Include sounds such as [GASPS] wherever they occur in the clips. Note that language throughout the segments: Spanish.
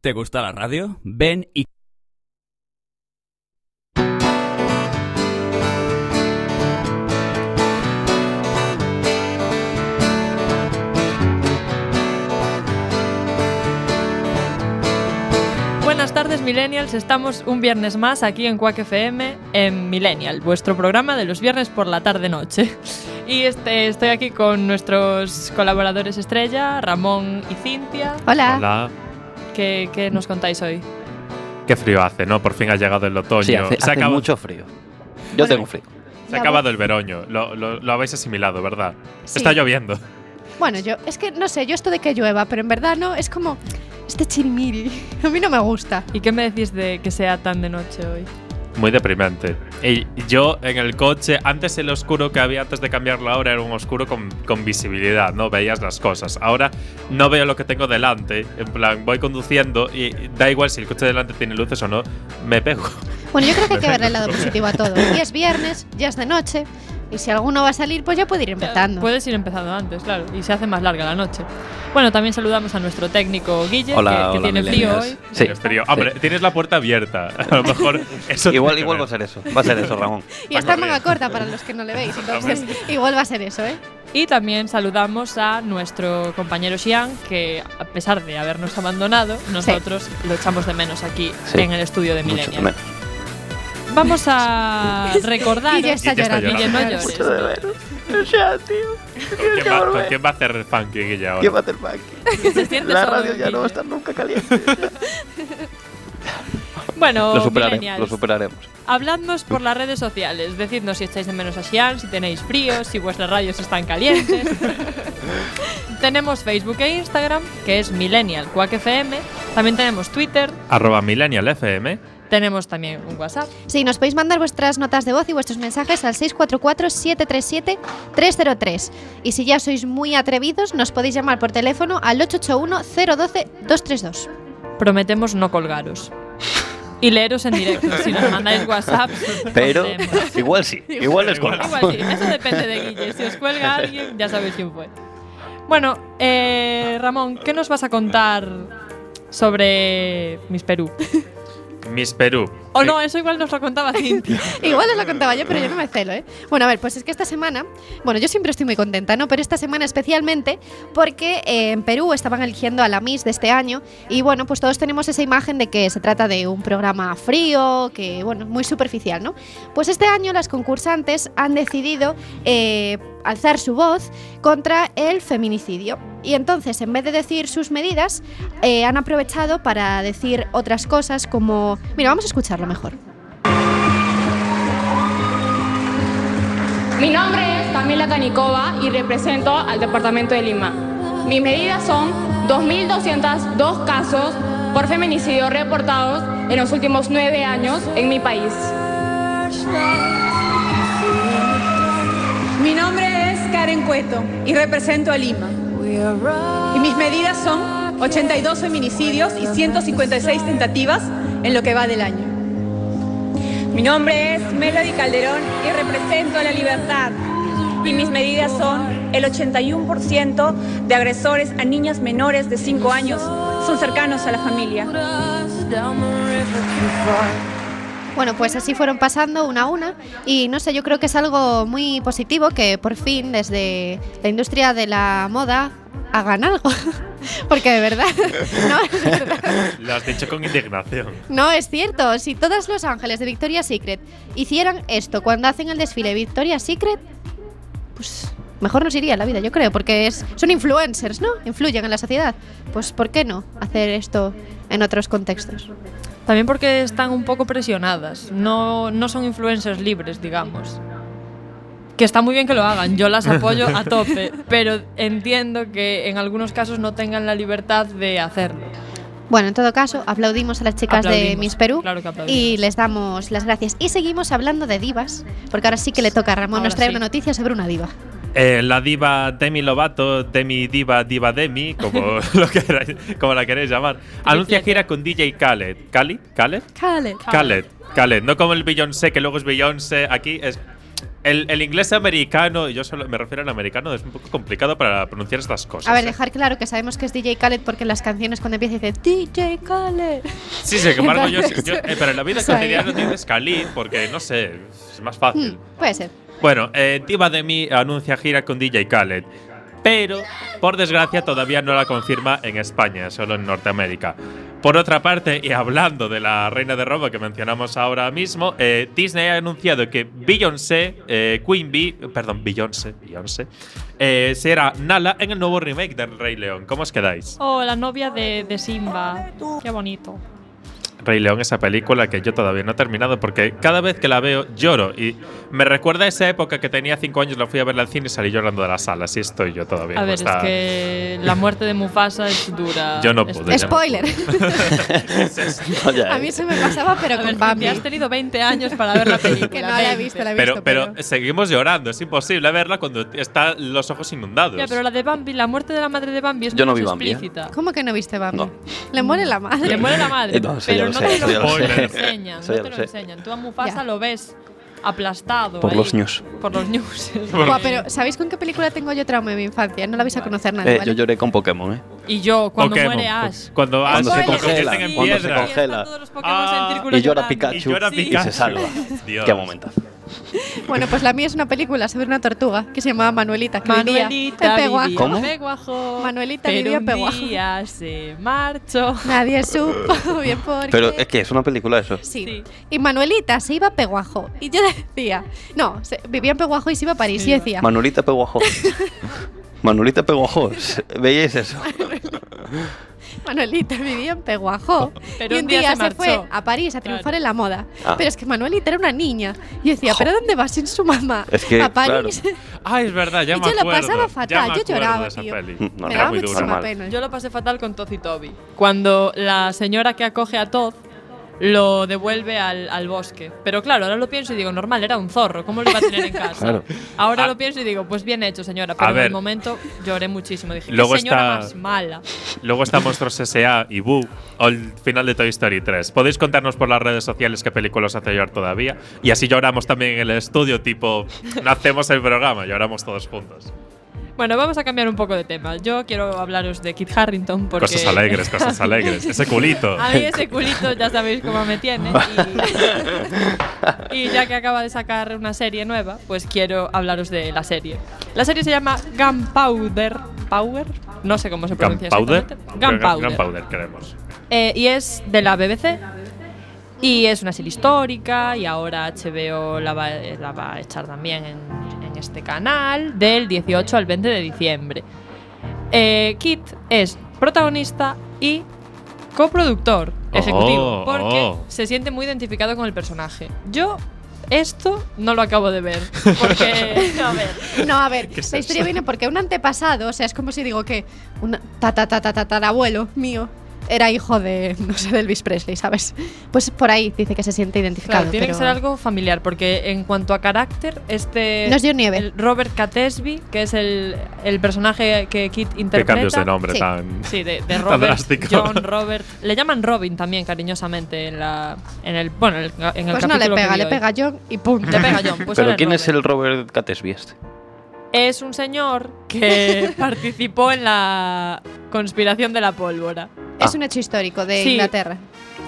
¿Te gusta la radio? Ven y Buenas tardes, Millennials. Estamos un viernes más aquí en Quack FM en Millennial, vuestro programa de los viernes por la tarde-noche. Y este, estoy aquí con nuestros colaboradores estrella, Ramón y Cintia. Hola. Hola. ¿Qué, qué nos contáis hoy? Qué frío hace, ¿no? Por fin ha llegado el otoño. Sí, hace, se, hace acaba- mucho frío. Yo tengo frío. se ha acabado el veroño. Lo, lo- lo habéis asimilado, ¿verdad? Sí. Está lloviendo. Bueno, yo, es que no sé, yo esto de que llueva, pero en verdad no, es como este chirimiri. [LAUGHS] A mí no me gusta. ¿Y qué me decís de que sea tan de noche hoy? Muy deprimente. Y yo en el coche, antes el oscuro que había antes de cambiar la hora era un oscuro con, con visibilidad, ¿no? Veías las cosas. Ahora no veo lo que tengo delante. En plan, voy conduciendo y da igual si el coche delante tiene luces o no, me pego. Bueno, yo creo que hay que [LAUGHS] verle el lado positivo a todo. Y es viernes, ya es de noche, y si alguno va a salir, pues ya puede ir empezando. Puedes ir empezando antes, claro, y se hace más larga la noche. Bueno, también saludamos a nuestro técnico Guille, Hola, que, que hola, tiene frío hoy. Sí. Tienes frío. Hombre, tienes la puerta abierta. [LAUGHS] A lo mejor eso Igual, igual va a ser eso. Va a ser eso, Ramón. Y está en manga corta para los que no le veis, entonces igual va a ser eso, ¿eh? Y también saludamos a nuestro compañero Xian, que a pesar de habernos abandonado, nosotros lo echamos de menos aquí Sí. en el estudio de Mucho. Vamos a [LAUGHS] recordar. Guille está llorando. Guille, no llorando. llores. O sea, tío. ¿Con quién, va, con quién va a hacer funky, Guille, ahora? ¿Qué va a hacer [LAUGHS] siente La radio ya no va a estar nunca caliente. [LAUGHS] Bueno, Lo superaremos, lo superaremos. habladnos por las redes sociales. Decidnos si echáis de menos a Xian, si tenéis frío, si vuestras radios están calientes. tenemos Facebook e Instagram, que es Millennial Quack FM. También tenemos Twitter. Arroba Millennial FM. Tenemos también un WhatsApp. Sí, nos podéis mandar vuestras notas de voz y vuestros mensajes al 644-737-303. Y si ya sois muy atrevidos, nos podéis llamar por teléfono al 881-012-232. Prometemos no colgaros. Y leeros en directo. Si nos mandáis WhatsApp, Pero igual sí. Igual les colgamos. Igual sí, eso depende de Guille. Si os cuelga alguien, ya sabéis quién fue. Bueno, eh, Ramón, ¿qué nos vas a contar sobre Miss Perú? Miss Perú. O no, eso igual nos lo contaba Cintia. [LAUGHS] [LAUGHS] Igual os lo contaba yo, pero yo no me celo, ¿eh? Bueno, a ver, pues es que esta semana, bueno, yo siempre estoy muy contenta, ¿no? Pero esta semana especialmente porque eh, en Perú estaban eligiendo a la Miss de este año y bueno, pues todos tenemos esa imagen de que se trata de un programa frío, que bueno, muy superficial, ¿no? Pues este año las concursantes han decidido eh, alzar su voz contra el feminicidio y entonces en vez de decir sus medidas eh, han aprovechado para decir otras cosas como, mira, vamos a escucharlo mejor. Mi nombre es Camila Canicova y represento al departamento de Lima. Mis medidas son 2.202 casos por feminicidio reportados en los últimos nueve años en mi país. Mi nombre es Karen Cueto y represento a Lima. Y mis medidas son 82 feminicidios y 156 tentativas en lo que va del año. Mi nombre es Melody Calderón y represento a la libertad. Y mis medidas son el 81% de agresores a niñas menores de 5 años son cercanos a la familia. Bueno, pues así fueron pasando una a una y no sé, yo creo que es algo muy positivo que por fin desde la industria de la moda hagan algo. [LAUGHS] Porque de verdad, [LAUGHS] no, es verdad. Lo has dicho con indignación. No, es cierto. Si todos los ángeles de Victoria's Secret hicieran esto cuando hacen el desfile de Victoria's Secret, pues mejor nos iría la vida, yo creo, porque es, son influencers, ¿no? Influyen en la sociedad. Pues ¿por qué no hacer esto en otros contextos? También porque están un poco presionadas. No, no son influencers libres, digamos. Que está muy bien que lo hagan, yo las apoyo a [LAUGHS] tope, pero entiendo que en algunos casos no tengan la libertad de hacerlo. Bueno, en todo caso, aplaudimos a las chicas de Aplaudimos, Miss Perú claro que aplaudimos. y les damos las gracias. Y seguimos hablando de divas, porque ahora sí que le toca a Ramón, Ahora nos trae sí. una noticia sobre una diva. Eh, la diva Demi Lovato, Demi Diva Diva Demi, como, [LAUGHS] lo queráis- como la queréis llamar, anuncia gira con DJ Khaled. ¿Khalid? ¿Khaled? Khaled. Khaled. Khaled. No como el Beyoncé, que luego es Beyoncé. Aquí es el, el inglés americano, y yo solo me refiero al americano, es un poco complicado para pronunciar estas cosas. A ver, ¿eh? dejar claro que sabemos que es DJ Khaled porque en las canciones cuando empieza dice DJ Khaled. Sí, sin embargo, yo, yo- eh, pero en la vida [LAUGHS] cotidiana dices Khalid porque, no sé, es más fácil. Hmm, puede ser. Bueno, eh, Diva de mí anuncia gira con DJ Khaled. Pero, por desgracia, todavía no la confirma en España, solo en Norteamérica. Por otra parte, y hablando de la reina de robo que mencionamos ahora mismo, eh, Disney ha anunciado que Beyoncé, eh, Queen Bee, perdón, Beyoncé, Beyoncé, eh, será Nala en el nuevo remake del Rey León. ¿Cómo os quedáis? Oh, la novia de, de Simba. Qué bonito. Rey León, esa película que yo todavía no he terminado porque cada vez que la veo lloro y me recuerda a esa época que tenía cinco años, la fui a ver al cine y salí llorando de la sala. Así estoy yo todavía. A ver, está- es que la muerte de Mufasa es dura. Yo no pude. Spoiler. [LAUGHS] A mí eso me pasaba, pero A ver, con Bambi. has tenido 20 años para ver la película. [LAUGHS] Que no la he 20. visto, la he Pero, visto. pero seguimos llorando, es imposible verla cuando están los ojos inundados. Ya, pero la de Bambi, la muerte de la madre de Bambi es Yo no vi Bambi, ¿eh? explícita. ¿Cómo que no viste Bambi? No. Le muere la madre. Le muere la [LAUGHS] madre, no, ya pero no sé, te lo, enseñan. No te lo enseñan. Tú a Mufasa lo ves aplastado. Por ahí. los news. Por los news. [LAUGHS] Buah, pero ¿sabéis con qué película tengo yo trauma en mi infancia? No la vais a conocer nadie, Eh, ¿vale? yo lloré con Pokémon, ¿eh? y yo, cuando Pokémon. muere Ash. Cuando Ash Cuando se congela, cuando se congela. Y están todos los Pokémon Ah, Y llora. Pikachu. Y llora Y Pikachu. se salva. Dios. Qué momentazo. [LAUGHS] Bueno, pues la mía es una película sobre una tortuga que se llamaba Manuelita, que vivía Manuelita en Peguajo. vivía ¿Cómo? en Peguajo, Manuelita pero vivía en un Peguajo. día se marchó. Nadie supo [LAUGHS] bien por qué. Pero es que es una película eso. Sí. Sí. Y Manuelita se iba a Peguajo. Y yo decía, no, se- vivía en Peguajo y se iba a París. Y Iba. decía, Manolita Peguajo. [LAUGHS] Manolita Peguajo. ¿Veíais eso? Manuelita [LAUGHS] vivía en Peguajo. [LAUGHS] Pero y un un día día, se se, fue a París a triunfar Claro. en la moda. Ah. Pero es que Manuelita era una niña. Y decía, ¿pero dónde va sin su mamá? Es que, a París. Ah, [LAUGHS] es verdad, ya Y me yo lo pasaba fatal, yo lloraba, tío. Mm, no, Me daba muchísima pena. Yo lo pasé fatal con Toz y Toby. Cuando la señora que acoge a Toz lo devuelve al, al bosque. Pero claro, ahora lo pienso y digo, normal, era un zorro. ¿Cómo lo iba a tener en casa? Claro. Ahora Ah. lo pienso y digo, pues bien hecho, señora. A Pero en ver. el momento lloré muchísimo. Dije, Luego qué señora está- más mala. Luego está Monstruos S.A. y Boo, el final de Toy Story 3. Podéis contarnos por las redes sociales qué películas hace llorar todavía. Y así lloramos también en el estudio, tipo, [LAUGHS] no hacemos el programa, lloramos todos juntos. Bueno, vamos a cambiar un poco de tema. Yo quiero hablaros de Kit Harrington porque… Cosas alegres, cosas alegres. Ese culito. A mí ese culito ya sabéis cómo me tiene. Y, y ya que acaba de sacar una serie nueva, pues quiero hablaros de la serie. La serie se llama Gunpowder. ¿Power? No sé cómo se pronuncia Gunpowder. Gunpowder. Gunpowder, queremos. Eh, y es de la BBC. Y es una serie histórica y ahora HBO la va, la va a echar también en, en este canal del 18 al 20 de diciembre. Eh, Kit es protagonista y coproductor ejecutivo Oh, porque oh. se siente muy identificado con el personaje. Yo esto no lo acabo de ver porque [LAUGHS] a ver, No, a ver, ¿Qué es la historia viene porque un antepasado, o sea, es como si digo que un tatarabuelo mío era hijo de, no sé, de Elvis Presley, ¿sabes? Pues por ahí dice que se siente identificado. Claro, tiene que ser algo familiar, porque en cuanto a carácter, este. No es John Nieve. el Robert Catesby, que es el, el personaje que Kit Qué interpreta. cambios de nombre Sí. tan. Sí, de, [LAUGHS] Robert. John Robert. Le llaman Robin también, cariñosamente, en la. En el. Bueno, en el, en el Pues no le pega, le hoy. pega a John y punto. Le pega John. Pues [LAUGHS] Pero ¿quién es Robert. el Robert Catesby este? Es un señor que [LAUGHS] participó en la conspiración de la pólvora. Es Ah. un hecho histórico de Sí. Inglaterra.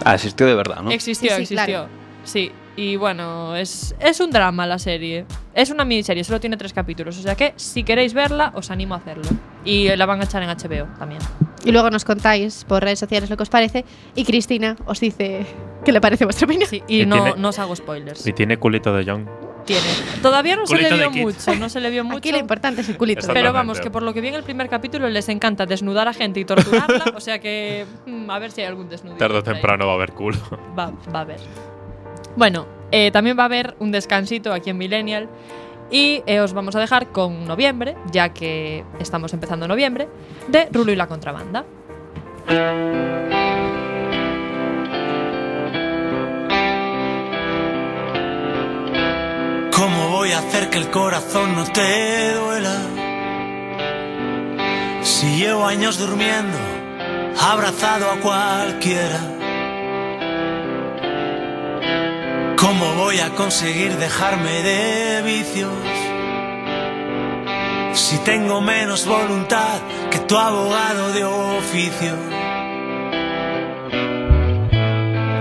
Ah, existió de verdad, ¿no? Existió, Sí, sí, existió. claro. Sí, y bueno, es, es un drama la serie. Es una miniserie, solo tiene tres capítulos. O sea que si queréis verla, os animo a hacerlo. Y la van a echar en HBO también. Y luego nos contáis por redes sociales lo que os parece. Y Cristina os dice qué le parece vuestra opinión. Sí, y Y no, tiene- no os hago spoilers. Y tiene culito de John. Tiene. Todavía no se le vio mucho, no se le vio mucho. Aquí lo importante es el culito. Pero vamos, que por lo que vi en el primer capítulo les encanta desnudar a gente y torturarla. [LAUGHS] o sea que mm, a ver si hay algún desnudo. Tarde o temprano va a haber culo. Va, va a haber. Bueno, eh, también va a haber un descansito aquí en Millennial. Y eh, os vamos a dejar con noviembre, ya que estamos empezando noviembre, de Rulo y la contrabanda. ¿Cómo voy a hacer que el corazón no te duela? Si llevo años durmiendo, abrazado a cualquiera. ¿Cómo voy a conseguir dejarme de vicios? Si tengo menos voluntad que tu abogado de oficio.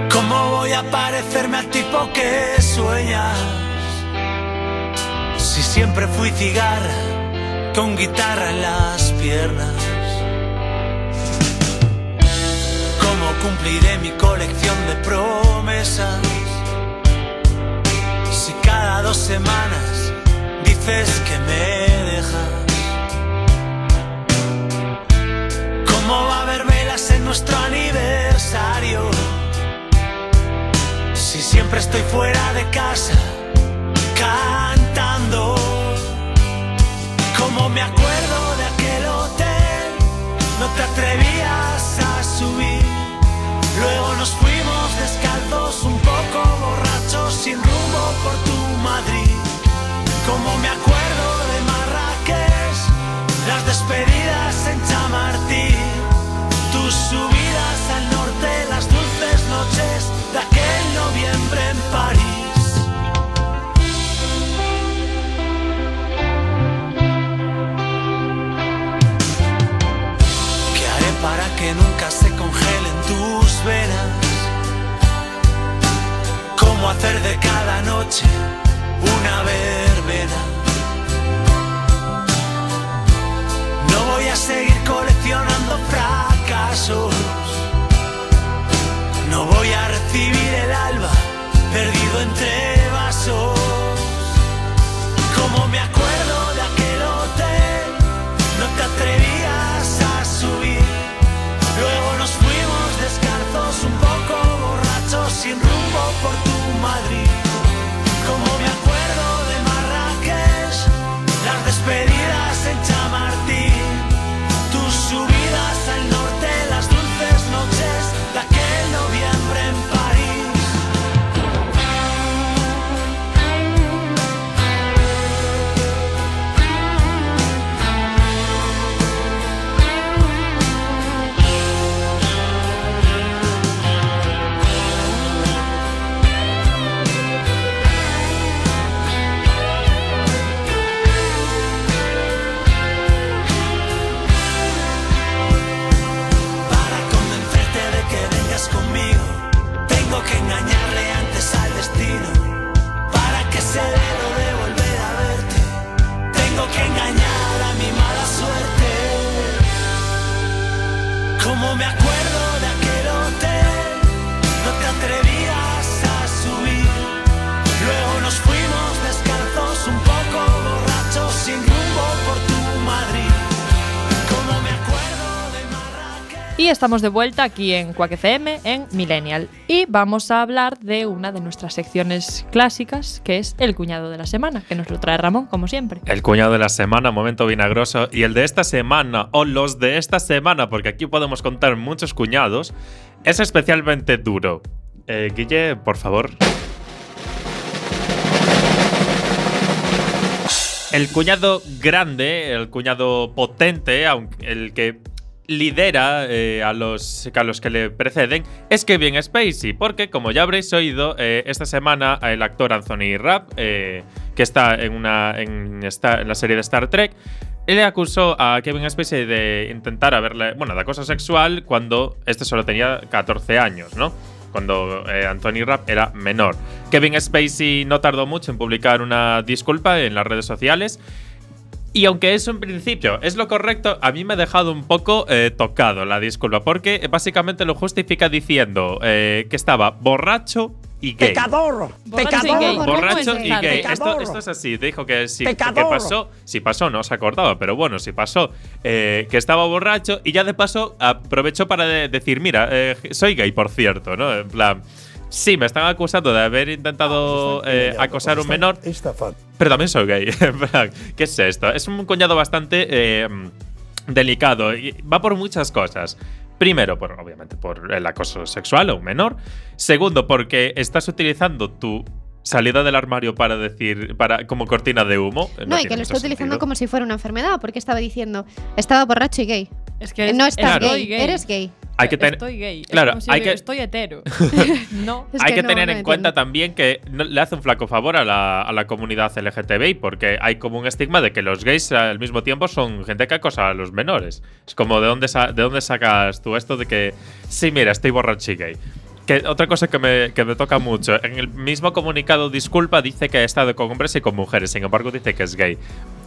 ¿Cómo voy a parecerme al tipo que sueñas? Si siempre fui cigarra con guitarra en las piernas. ¿Cómo cumpliré mi colección de promesas? Si cada dos semanas dices que me dejas. ¿Cómo va a haber velas en nuestro aniversario? Si siempre estoy fuera de casa cantando. Como me acuerdo hacer de cada noche una verbena? No voy a seguir coleccionando fracasos. No voy a recibir el alba perdido entre estamos de vuelta aquí en Quack en Millennial. Y vamos a hablar de una de nuestras secciones clásicas, que es el cuñado de la semana, que nos lo trae Ramón, como siempre. El cuñado de la semana, momento vinagroso. Y el de esta semana, o los de esta semana, porque aquí podemos contar muchos cuñados, es especialmente duro. Eh, Guille, por favor. El cuñado grande, el cuñado potente, aunque el que lidera eh, a, los, a los que le preceden, es Kevin Spacey, porque como ya habréis oído, eh, esta semana el actor Anthony Rapp, eh, que está en, una, en, en la serie de Star Trek, él acusó a Kevin Spacey de intentar haberle, bueno, de acoso sexual cuando este solo tenía 14 años, ¿no? Cuando Anthony Rapp era menor. Kevin Spacey no tardó mucho en publicar una disculpa en las redes sociales. Y aunque eso en principio es lo correcto, a mí me ha dejado un poco eh, tocado la disculpa, porque básicamente lo justifica diciendo eh, que estaba borracho y gay. Borracho y gay. Borracho y gay. Esto, esto es así. Dijo que si que Pecador. pasó, si pasó, no se acordaba, pero bueno, si pasó, eh, que estaba borracho y ya de paso aprovechó para de- decir, mira, eh, soy gay, por cierto, ¿no? En plan, sí, me están acusando de haber intentado eh, acosar a un menor, pero también soy gay. [LAUGHS] ¿qué es esto? Es un cuñado bastante eh, delicado y va por muchas cosas. Primero, por, obviamente, por el acoso sexual a un menor. Segundo, porque estás utilizando tu salida del armario para decir, para como cortina de humo. No, y que lo está utilizando sentido. como si fuera una enfermedad, porque estaba diciendo, estaba borracho y gay. Es que Eh, no es- estás estoy gay, eres gay. Hay que tener. Estoy gay. Es Claro, como si hay que- Estoy hetero. [LAUGHS] [LAUGHS] no. Es hay que no, tener no en entiendo. cuenta también que no- le hace un flaco favor a la, a la comunidad LGTBI, porque hay como un estigma de que los gays al mismo tiempo son gente que acosa a los menores. Es como, ¿de dónde, sa- de dónde sacas tú esto de que, sí, mira, estoy borracho y gay? Que otra cosa que me, que me toca mucho, en el mismo comunicado disculpa dice que ha estado con hombres y con mujeres, sin embargo dice que es gay.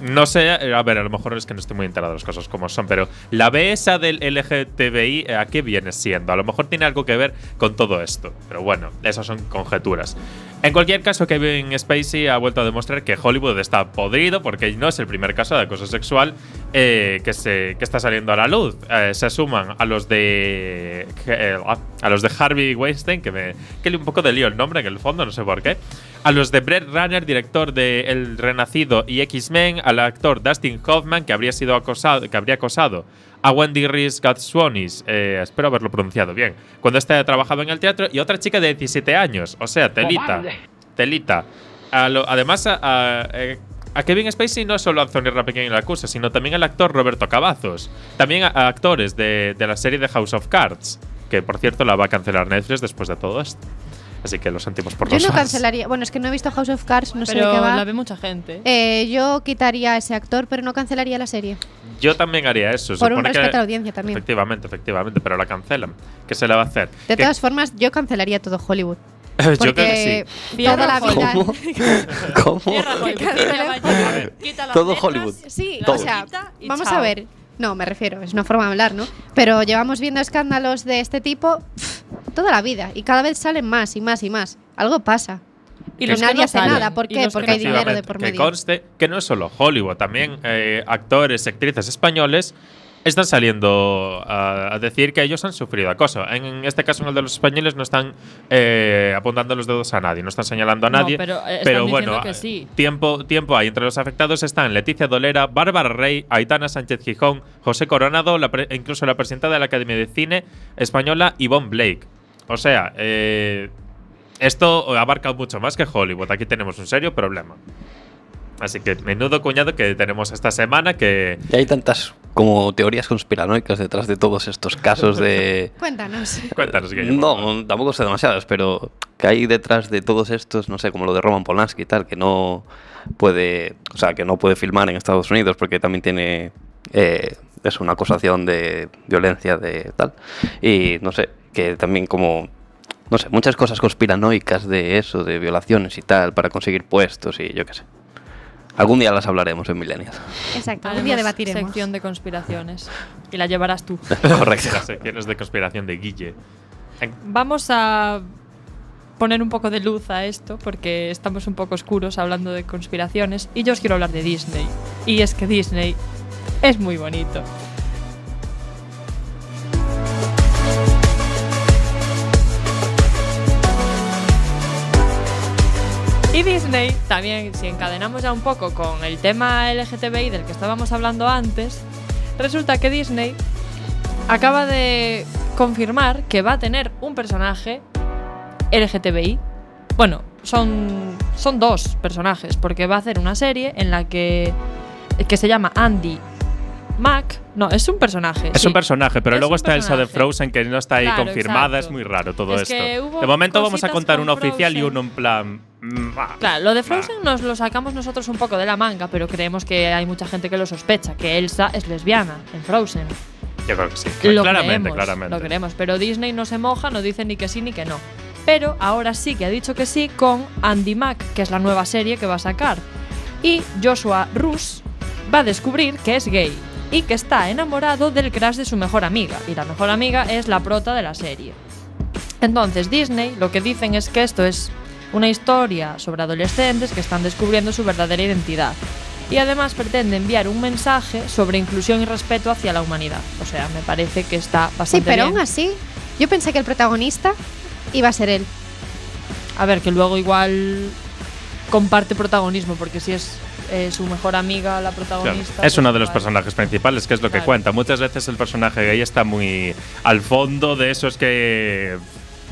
No sé, eh, a ver, a lo mejor es que no estoy muy enterado de las cosas como son, pero la B esa del LGTBI, eh, ¿a qué viene siendo? A lo mejor tiene algo que ver con todo esto, pero bueno, esas son conjeturas. En cualquier caso, Kevin Spacey ha vuelto a demostrar que Hollywood está podrido porque no es el primer caso de acoso sexual eh, que, se, que está saliendo a la luz. Se suman a los de a los de Harvey Weinstein, que me que un poco de lío el nombre en el fondo, no sé por qué. A los de Brett Runner, director de El Renacido y X-Men, al actor Dustin Hoffman, que habría sido acosado, que habría acosado a Wendy Reese Gatswonis, eh, espero haberlo pronunciado bien, cuando éste trabajaba en el teatro, y otra chica de 17 años, o sea, telita. Telita. A lo- además, a, a- eh, a Kevin Spacey no solo Anthony Rapp quien le acusa, sino también al actor Roberto Cavazos. También a, a actores de, de la serie de House of Cards, que por cierto la va a cancelar Netflix después de todo esto. Así que lo sentimos por Yo los no fans. cancelaría. Bueno, es que no he visto House of Cards, no sé de qué va. la ve mucha gente. Eh, yo quitaría a ese actor, pero no cancelaría la serie. Yo también haría eso. se Por un supone que- respeto a la audiencia también. Efectivamente, efectivamente, pero la cancelan. ¿Qué se le va a hacer? De Que- todas formas, yo cancelaría todo Hollywood. [LAUGHS] yo creo que sí. toda la vida. ¿Cómo? [LAUGHS] ¿Cómo? Cierra Hollywood, cancelen. quita- quita las Todo letras, Hollywood. Sí, o sea, quita y vamos chao. a ver. No, me refiero, es una forma de hablar, ¿no? Pero llevamos viendo escándalos de este tipo pff, toda la vida y cada vez salen más y más y más. Algo pasa. Y los que nadie no hace salen, nada. ¿Por qué? que Porque hay dinero de por que medio. conste que no es solo Hollywood, también eh, actores y actrices españoles están saliendo a, a decir que ellos han sufrido acoso. En este caso, en el de los españoles, no están eh, apuntando los dedos a nadie, no están señalando a No, nadie. pero, eh, bueno, diciendo que sí. tiempo, tiempo hay. Entre los afectados están Leticia Dolera, Bárbara Rey, Aitana Sánchez Gijón, José Coronado, la pre- incluso la presidenta de la Academia de Cine Española, Yvonne Blake. O sea, eh, esto abarca mucho más que Hollywood. Aquí tenemos un serio problema. Así que menudo cuñado que tenemos esta semana que Y hay tantas como teorías conspiranoicas detrás de todos estos casos de... [LAUGHS] Cuéntanos. Cuéntanos, favor. No, tampoco sé demasiadas, pero que hay detrás de todos estos, no sé, como lo de Roman Polanski y tal, que no puede, o sea, que no puede filmar en Estados Unidos porque también tiene, eh, es una acusación de violencia de tal. Y no sé, que también como, no sé, muchas cosas conspiranoicas de eso, de violaciones y tal, para conseguir puestos y yo qué sé. Algún día las hablaremos en Millennials. Exacto, un día debatiremos. sección de conspiraciones. Y la llevarás tú. [LAUGHS] Correcto. Las secciones de conspiración de Guille. Vamos a poner un poco de luz a esto porque estamos un poco oscuros hablando de conspiraciones y yo os quiero hablar de Disney. Y es que Disney es muy bonito. Y Disney, también si encadenamos ya un poco con el tema LGTBI del que estábamos hablando antes, resulta que Disney acaba de confirmar que va a tener un personaje LGTBI. Bueno, son, son dos personajes, porque va a hacer una serie en la que, que se llama Andy Mac. No, es un personaje. Es sí. un personaje, pero Es luego está Elsa de. Frozen que no está ahí Claro, confirmada. exacto. Es muy raro todo Es esto. De momento vamos a contar con uno oficial y uno en plan. Claro, lo de Frozen nos lo sacamos nosotros un poco de la manga, pero creemos que hay mucha gente que lo sospecha, que Elsa es lesbiana en Frozen. Yo creo que sí. Lo claramente, creemos, claramente. Lo creemos, pero Disney no se moja, no dice ni que sí ni que no. Pero ahora sí que ha dicho que sí con Andy Mack, que es la nueva serie que va a sacar. Y Joshua Russ va a descubrir que es gay y que está enamorado del crush de su mejor amiga. Y la mejor amiga es la prota de la serie. Entonces Disney lo que dicen es que esto es una historia sobre adolescentes que están descubriendo su verdadera identidad. Y además pretende enviar un mensaje sobre inclusión y respeto hacia la humanidad. O sea, me parece que está Sí, bastante pero bien. aún así, yo pensé que el protagonista iba a ser él. A ver, que luego igual comparte protagonismo, porque si es eh, su mejor amiga la Claro, protagonista. Es pues uno de los igual. personajes principales, que es lo que Claro. cuenta. Muchas veces el personaje gay está muy al fondo de esos que.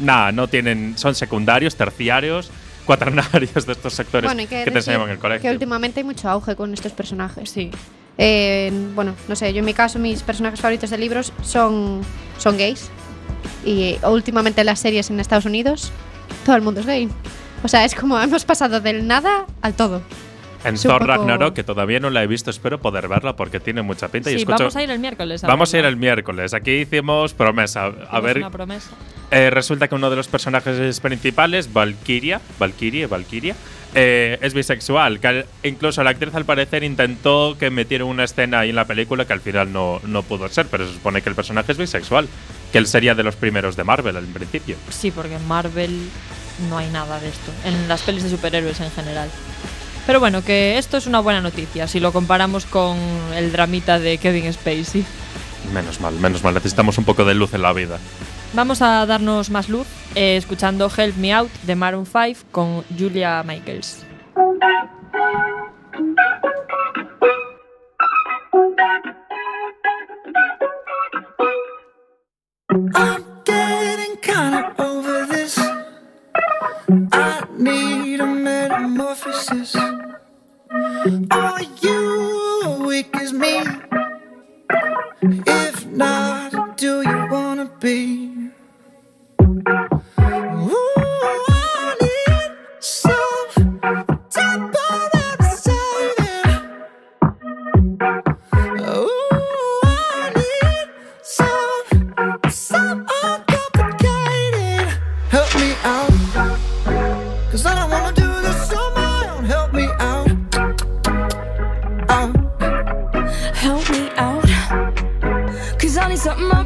Nada, no tienen. Son secundarios, terciarios, [LAUGHS] cuaternarios de estos sectores Bueno, que, te enseñaban en el colegio. que últimamente hay mucho auge con estos personajes. Sí. eh, bueno, no sé, yo en mi caso mis personajes favoritos de libros son, son gays. Y eh, últimamente en las series en Estados Unidos, todo el mundo es gay. O sea, es como hemos pasado del nada al todo. En Es Thor poco- Ragnarok, que todavía no la he visto, espero poder verla porque tiene mucha pinta. y Sí, escucho- vamos a ir el miércoles. Vamos a ir verla. el miércoles. Aquí hicimos promesa. A Hicimos ver, Una promesa. eh, resulta que uno de los personajes principales, Valkyria, Valkyrie, Valkyria, eh, es bisexual. Que incluso la actriz al parecer intentó que metieran una escena ahí en la película que al final no, no pudo ser, pero se supone que el personaje es bisexual. Que él sería de los primeros de Marvel al principio. Sí, porque en Marvel no hay nada de esto. En las pelis de superhéroes en general. Pero bueno, que esto es una buena noticia si lo comparamos con el dramita de Kevin Spacey. Menos mal, menos mal. Necesitamos un poco de luz en la vida. Vamos a darnos más luz eh, escuchando Help Me Out de Maroon 5 con Julia Michaels. I'm getting kinda over this. I need a metamorphosis. Are you weak as me? If not, do you wanna be? Something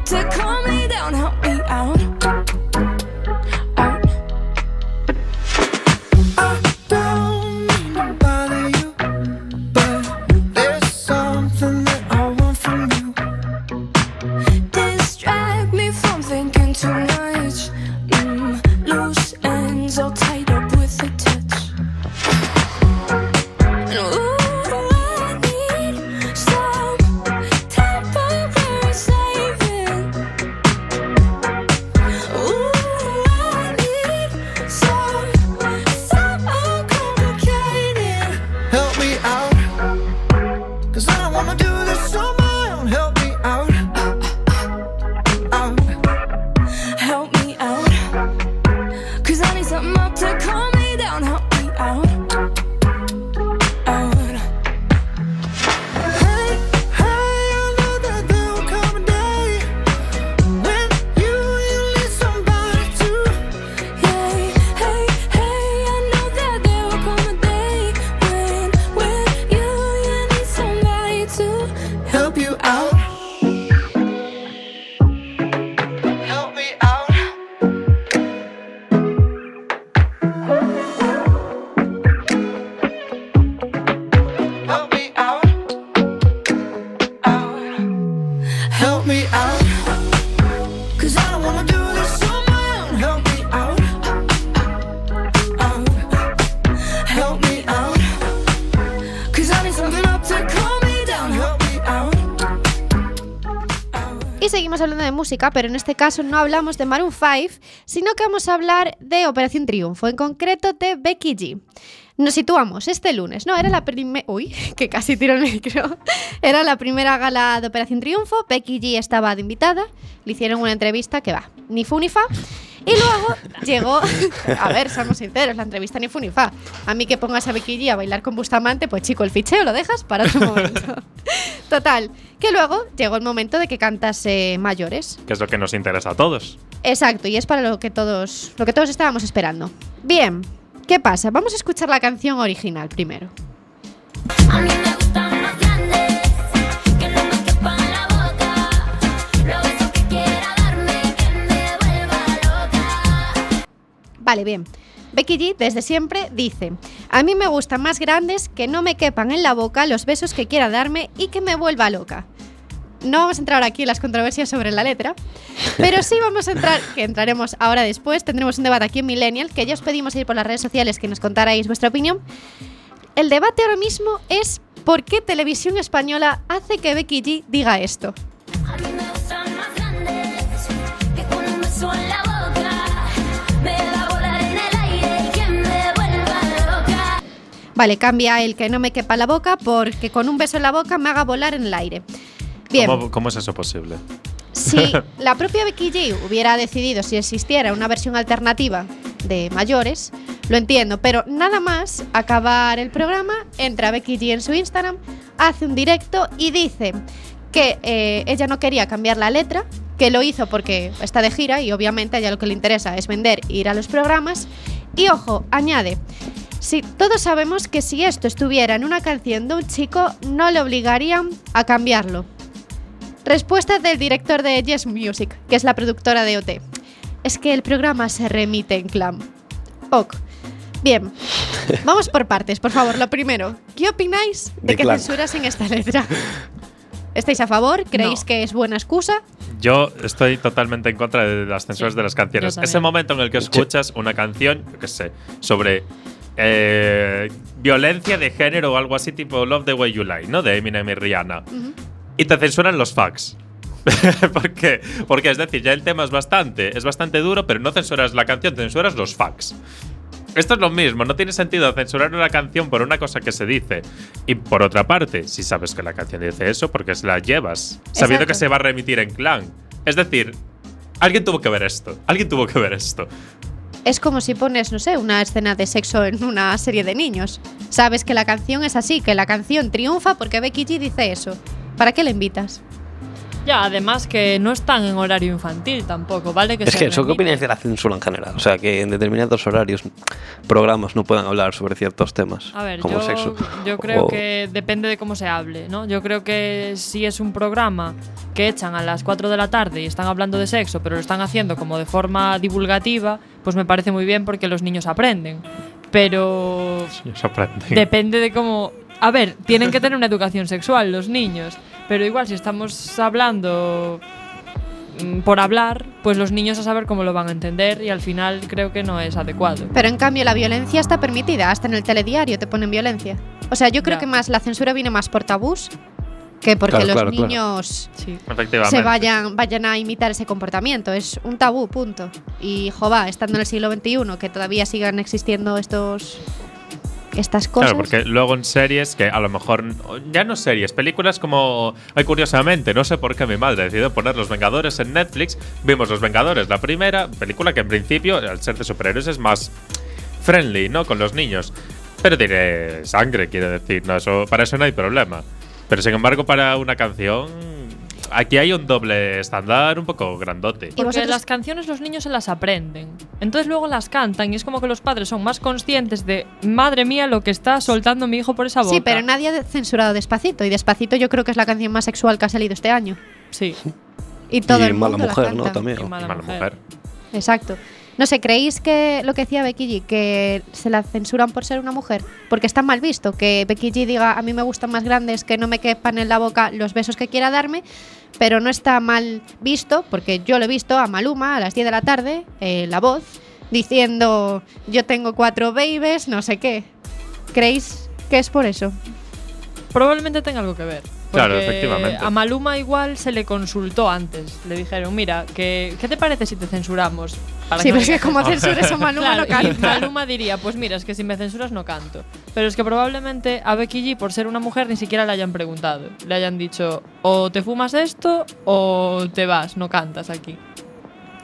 Y seguimos hablando de música, pero en este caso no hablamos de Maroon 5, sino que vamos a hablar de Operación Triunfo, en concreto de Becky G. Nos situamos este lunes, no, era la primera... Uy, [LAUGHS] que casi tiro el micro. [LAUGHS] Era la primera gala de Operación Triunfo, Becky G estaba de invitada, le hicieron una entrevista que va, ni fu ni fa. Y luego llegó, a ver, seamos sinceros, la entrevista ni fu ni fa. A mí que pongas a Becky G a bailar con Bustamante, pues chico, el ficheo lo dejas para otro [LAUGHS] momento. Total, que luego llegó el momento de que cantase mayores. Que es lo que nos interesa a todos. Exacto, y es para lo que todos, lo que todos estábamos esperando. Bien, ¿qué pasa? Vamos a escuchar la canción original primero. A mí me gustan Vale, bien. Becky G desde siempre dice, a mí me gustan más grandes que no me quepan en la boca los besos que quiera darme y que me vuelva loca. No vamos a entrar aquí en las controversias sobre la letra, pero sí vamos a entrar, que entraremos ahora después, tendremos un debate aquí en Millennial, que ya os pedimos ir por las redes sociales que nos contarais vuestra opinión. El debate ahora mismo es por qué Televisión Española hace que Becky G diga esto. A mí me gustan más grandes, que Vale, cambia el que no me quepa la boca porque con un beso en la boca me haga volar en el aire. Bien. ¿Cómo, cómo es eso posible? Si [LAUGHS] la propia Becky G hubiera decidido si existiera una versión alternativa de mayores, lo entiendo, pero nada más acabar el programa, entra Becky G en su Instagram, hace un directo y dice que eh, ella no quería cambiar la letra, que lo hizo porque está de gira y obviamente a ella lo que le interesa es vender ir a los programas. Y ojo, añade, si todos sabemos que si esto estuviera en una canción de un chico, no le obligarían a cambiarlo. Respuesta del director de Yes Music, que es la productora de OT. Es que el programa se remite en clam. Ok. Bien. [LAUGHS] Vamos por partes, por favor. Lo primero, ¿qué opináis de, De que Clam. censurasen esta letra? ¿Estáis a favor? ¿Creéis No. que es buena excusa? Yo estoy totalmente en contra de las censuras Sí, de las canciones. Ese momento en el que escuchas una canción, yo qué sé, sobre eh, violencia de género o algo así, tipo Love the Way You Lie, ¿no? De Eminem y Rihanna. Y te censuran los facts. [LAUGHS] ¿Por qué? Porque es decir, ya el tema es bastante, es bastante duro, pero no censuras la canción, censuras los facts. Esto es lo mismo, no tiene sentido censurar una canción por una cosa que se dice. Y por otra parte, si sabes que la canción dice eso, porque se la llevas, sabiendo Exacto. que se va a remitir en clan. Es decir, alguien tuvo que ver esto, alguien tuvo que ver esto. Es como si pones, no sé, una escena de sexo en una serie de niños. Sabes que la canción es así, que la canción triunfa porque Becky G dice eso. ¿Para qué la invitas? Ya, además que no están en horario infantil tampoco, ¿vale? Es se que, ¿eso qué opináis de la censura en general? O sea, que en determinados horarios, programas no puedan hablar sobre ciertos temas, A ver, como yo, sexo. yo creo o- que depende de cómo se hable, ¿no? Yo creo que si es un programa que echan a las 4 de la tarde y están hablando de sexo, pero lo están haciendo como de forma divulgativa, pues me parece muy bien porque los niños aprenden. Pero Sorprende. depende de cómo... A ver, tienen que tener una educación sexual los niños, pero igual si estamos hablando mm, por hablar, pues los niños a saber cómo lo van a entender y al final creo que no es adecuado. Pero en cambio la violencia está permitida, hasta en el telediario te ponen violencia. O sea, yo creo Ya. que más la censura viene más por tabús que porque Claro, los claro, claro. niños se vayan, vayan a imitar ese comportamiento. Es un tabú, punto. Y jova, estando en el siglo XXI, que todavía sigan existiendo estos estas cosas. Claro, porque luego en series que a lo mejor ya no series, películas como ay curiosamente, no sé por qué mi madre decidió poner Los Vengadores en Netflix. Vimos Los Vengadores, la primera película que en principio al ser de superhéroes es más friendly, ¿no? Con los niños. Pero tiene sangre, quiere decir, no, eso para eso no hay problema. Pero sin embargo, para una canción aquí hay un doble estándar un poco grandote. ¿Y Porque vosotros- las canciones los niños se las aprenden. Entonces luego las cantan y es como que los padres son más conscientes de, madre mía, lo que está soltando mi hijo por esa boca. Sí, pero nadie ha censurado Despacito. Y Despacito yo creo que es la canción más sexual que ha salido este año. Sí. Y todo y el mundo mala la mujer, ¿no? canta. También. Y mala Mala mujer. mujer. Exacto. No sé, ¿creéis que lo que decía Becky G, que se la censuran por ser una mujer? Porque está mal visto que Becky G diga, a mí me gustan más grandes, que no me quepan en la boca los besos que quiera darme, pero no está mal visto, porque yo lo he visto a Maluma a las 10 de la tarde, eh, la voz, diciendo, yo tengo cuatro babies, no sé qué. ¿Creéis que es por eso? Probablemente tenga algo que ver. Claro, efectivamente. A Maluma igual se le consultó antes. Le dijeron, mira, que, ¿qué te parece si te censuramos? Para Sí, no pero es que digas como eso". censures a Maluma no Claro, y canta. Maluma diría, pues mira, es que si me censuras no canto. Pero es que probablemente a Becky G, por ser una mujer, ni siquiera le hayan preguntado. Le hayan dicho, o te fumas esto o te vas, no cantas aquí.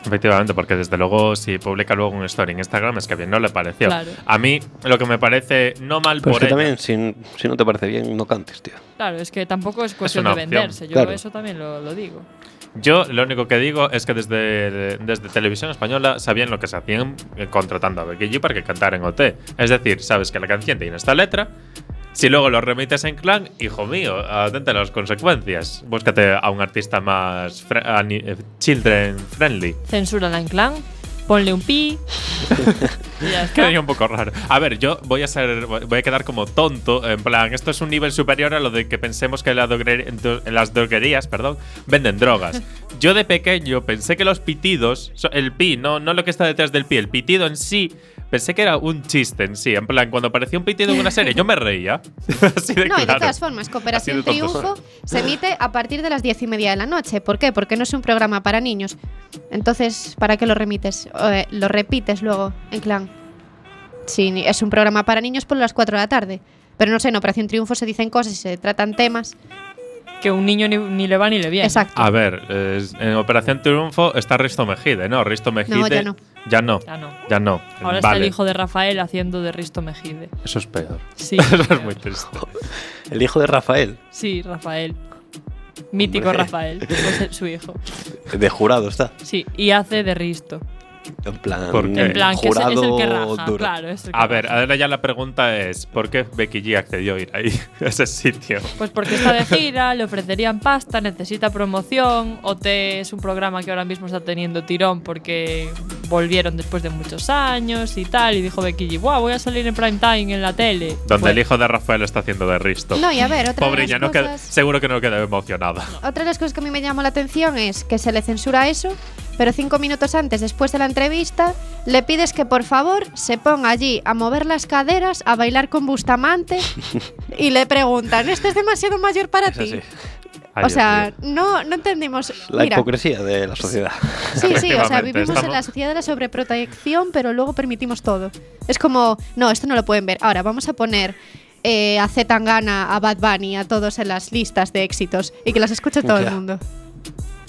Efectivamente, porque desde luego si publica luego una story en Instagram es que bien no le pareció. Claro. A mí lo que me parece no mal Pero es por que ella- también, si, si no te parece bien, no cantes, tío. Claro, es que tampoco es cuestión una de venderse. Yo Claro. eso también lo, lo digo. Yo lo único que digo es que desde, desde Televisión Española sabían lo que se hacían eh, contratando a Becky G para que cantara en OT. Es decir, sabes que la canción tiene esta letra. Si luego lo remites en clan, hijo mío, atente a las consecuencias. Búscate a un artista más eh, children friendly. Censúrala en clan, ponle un pi. [LAUGHS] Quedaría un poco raro. A ver, yo voy a ser, voy a quedar como tonto. En plan, esto es un nivel superior a lo de que pensemos que la droguer- en las droguerías, perdón, venden drogas. [LAUGHS] Yo de pequeño pensé que los pitidos, el pi, no, no lo que está detrás del pi, el pitido en sí, pensé que era un chiste en sí. En plan, cuando aparecía un pitido en una serie, yo me reía. [LAUGHS] Así de No, y de todas formas, Cooperación. Triunfo se emite a partir de las diez y media de la noche. ¿Por qué? Porque no es un programa para niños. Entonces, ¿para qué lo remites? O, eh, lo repites luego en clan. Sí, es un programa para niños por las 4 de la tarde. Pero no sé, en Operación Triunfo se dicen cosas y se tratan temas. Que un niño ni, ni le va ni le viene. Exacto. A ver, eh, en Operación Triunfo está Risto Mejide, ¿no? Risto Mejide. ya no. Ya no. Ya no. Ya no. Ahora está el hijo de Rafael haciendo de Risto Mejide. Eso es peor. Sí. [LAUGHS] Eso es muy triste. [LAUGHS] El hijo de Rafael, Sí, Rafael. Mítico Hombre. Rafael, pues es su hijo. de jurado está. Sí, y hace de Risto. En plan, ¿Por qué? En plan, que es, es jurado el que raja. duro. Claro, es el que A ver, raja. ahora ya la pregunta es: ¿por qué Becky G accedió a ir ahí, [LAUGHS] a ese sitio? Pues porque está de gira, le ofrecerían pasta, necesita promoción. OT es un programa que ahora mismo está teniendo tirón porque volvieron después de muchos años y tal. Y dijo Becky G, wow, voy a salir en prime time en la tele. Donde Pues, el hijo de Rafael está haciendo de Risto. No, y a ver, otra Pobre de ya las no queda- cosas- seguro que no queda emocionada. Otra de las cosas que a mí me llamó la atención es que se le censura eso, pero cinco minutos antes, después de la entrevista, le pides que por favor se ponga allí a mover las caderas, a bailar con Bustamante [LAUGHS] y le preguntan, ¿este es demasiado mayor para ti? Ay, o sea, no, no entendimos. La Mira, hipocresía de la sociedad. Sí, sí, o sea, vivimos en la sociedad de la sobreprotección, pero luego permitimos todo. Es como, no, esto no lo pueden ver. Ahora vamos a poner eh, a Z Tangana, a Bad Bunny, a todos en las listas de éxitos y que las escuche todo Ya. el mundo.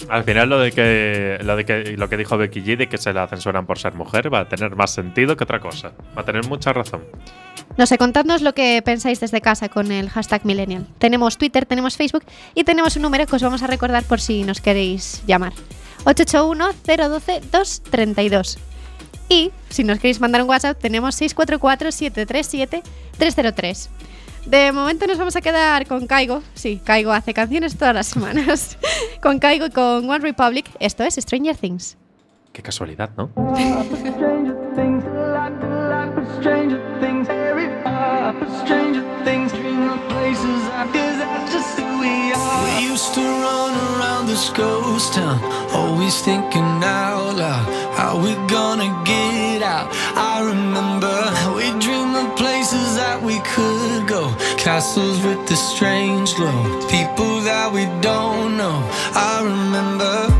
Al final lo de que lo de que lo que dijo Becky G de que se la censuran por ser mujer va a tener más sentido que otra cosa. Va a tener mucha razón. No sé, contadnos lo que pensáis desde casa con el hashtag Millennial. Tenemos Twitter, tenemos Facebook y tenemos un número que os vamos a recordar por si nos queréis llamar. 881-012-232. Y si nos queréis mandar un WhatsApp, tenemos 644-737-303. De momento nos vamos a quedar con Caigo. Sí, Caigo hace canciones todas las semanas. [LAUGHS] con Caigo y con One Republic. Esto es Stranger Things. Qué casualidad, ¿no? [LAUGHS] We used to run around this ghost town, always thinking out loud, how we gonna get out. I remember we dreamed of places that we could go, castles with the strange glow, people that we don't know. I remember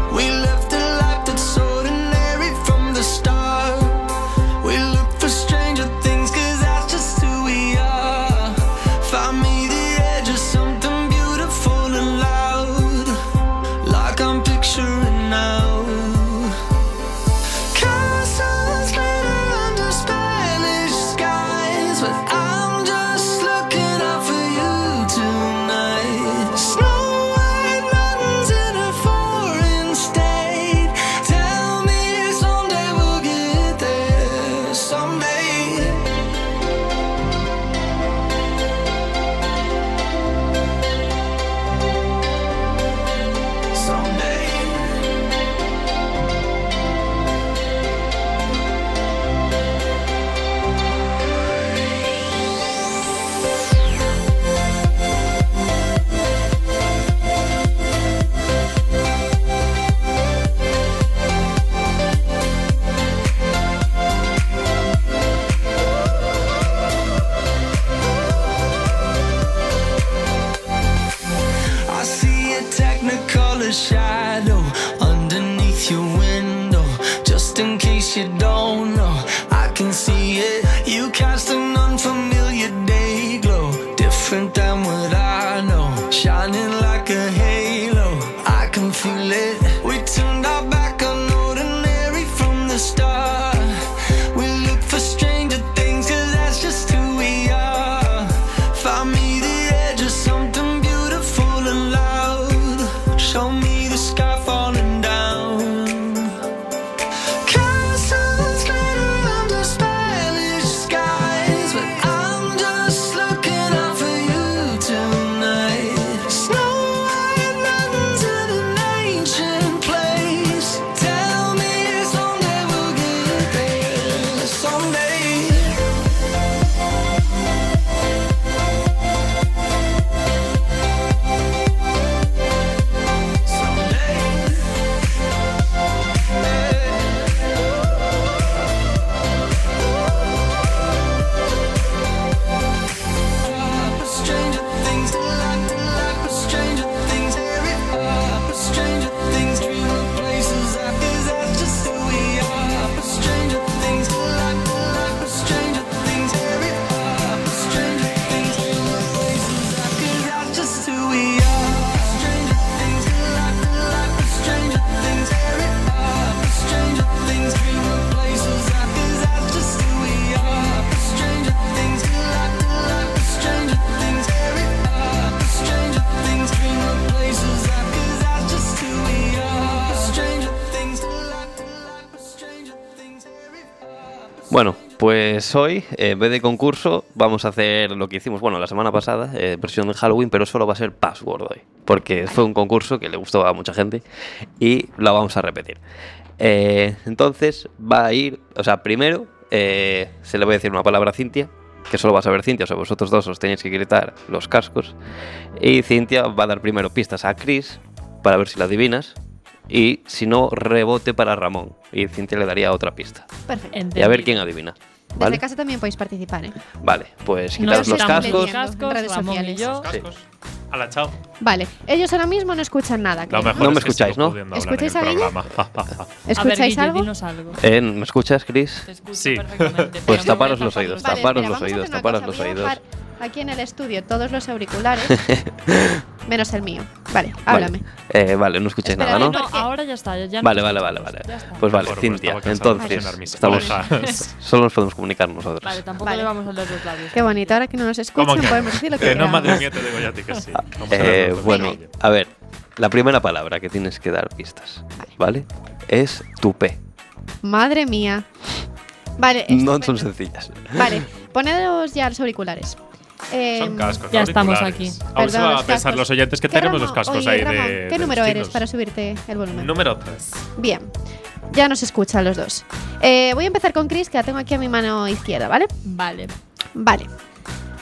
pues hoy, eh, en vez de concurso, vamos a hacer lo que hicimos, bueno, la semana pasada, eh, versión de Halloween, pero solo va a ser password hoy, porque fue un concurso que le gustó a mucha gente y la vamos a repetir. Eh, entonces, va a ir, o sea, primero eh, se le voy a decir una palabra a Cintia, que solo va a saber Cintia, o sea, vosotros dos os tenéis que quitar los cascos, y Cintia va a dar primero pistas a Chris para ver si la adivinas. Y si no, rebote para Ramón. Y Cintia le daría otra pista. Perfecto. Y a ver quién adivina. Desde ¿Vale? casa también podéis participar, ¿eh? Vale, pues quitaros los cascos. cascos, redes Ramón y sociales. yo. Sí. Cascos. Hala, chao. Vale, ellos ahora mismo no escuchan nada. Lo mejor No me es escucháis, ¿no? [LAUGHS] ¿Escucháis a ver, ¿Escucháis algo? Eh, ¿Me escuchas, Chris? Te escucho Sí. perfectamente. [LAUGHS] Pues taparos los oídos, Vale, taparos los oídos, taparos los oídos. Aquí en el estudio todos los auriculares, [LAUGHS] menos el mío. Vale, háblame. Vale, eh, vale no escucháis Espera, nada, No, ahora ya está. Ya no Vale, vale, vale, vale. Pues vale, Cintia, entonces estamos, [LAUGHS] solo nos podemos comunicar nosotros. Vale, tampoco Vale. le vamos a leer los labios. Qué bonito, ahora que no nos escuchan podemos decir lo que Que no, madre mía, te digo ya a ti que sí. [LAUGHS] Vamos a ver Eh, bueno, a ver, la primera palabra que tienes que dar pistas, ¿vale? Es tupé. Madre mía. Vale, No son sencillas. Vale, ponedos ya los auriculares. Eh, Son cascos. Ya estamos aquí. Aún se van a pensar los oyentes que ¿Qué tenemos los cascos Oye, ahí de. ¿Qué de número eres para subirte el volumen? Número 3. Bien, ya nos escuchan los dos. Eh, voy a empezar con Chris, que la tengo aquí a mi mano izquierda, ¿vale? Vale. Vale.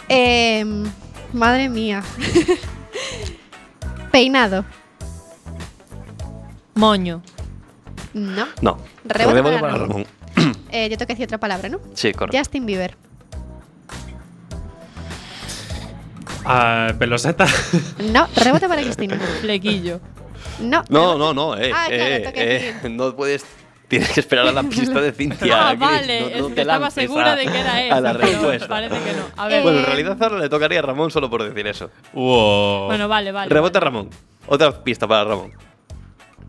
Em, madre mía. [LAUGHS] Peinado. Moño. No. No. Rebote para para Ramón. Ramón. Eh, yo tengo que decir otra palabra, ¿no? Sí, correcto. Justin Bieber. Ah, peloseta. No, rebote para Cristina. Flequillo. No. No, no, no, eh. Ah, claro, eh, eh, no puedes. Tienes que esperar a la pista de Cintia. Ah, vale. no- es no que te estaba segura a- de que era A eso. la respuesta. Parece que no. A ver. Bueno, en realidad ahora le tocaría a Ramón solo por decir eso. Wow. Bueno, vale, vale. Rebote vale. Ramón. Otra pista para Ramón.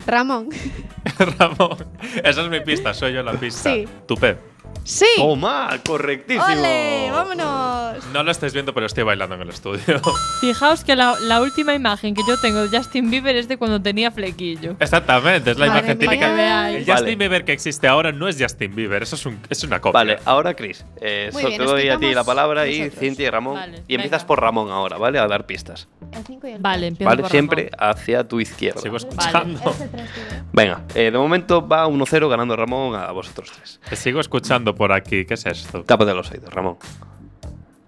Ramón. [LAUGHS] Ramón. Esa es mi pista, soy yo la pista. Sí. Tupe. Sí. Toma, correctísimo. ¡Ole! ¡Vámonos! No lo estáis viendo, pero estoy bailando en el estudio. [LAUGHS] Fijaos que la, la última imagen que yo tengo de Justin Bieber es de cuando tenía flequillo. Exactamente, es la Madre imagen típica. El Vale. Justin Bieber que existe ahora no es Justin Bieber, eso es, un, es una copia. Vale, ahora Chris. Eh, Muy so- bien, te doy a ti la palabra y. Cintia y Ramón. Vale, y empiezas por Ramón ahora, ¿vale? A dar pistas. El 5 y el Vale, empiezo ¿Vale? por Siempre Ramón. hacia tu izquierda. Sigo escuchando. Venga, eh, de momento va 1-0 ganando Ramón a vosotros tres. Te sigo escuchando por aquí. ¿Qué es esto? Tápate los oídos, Ramón.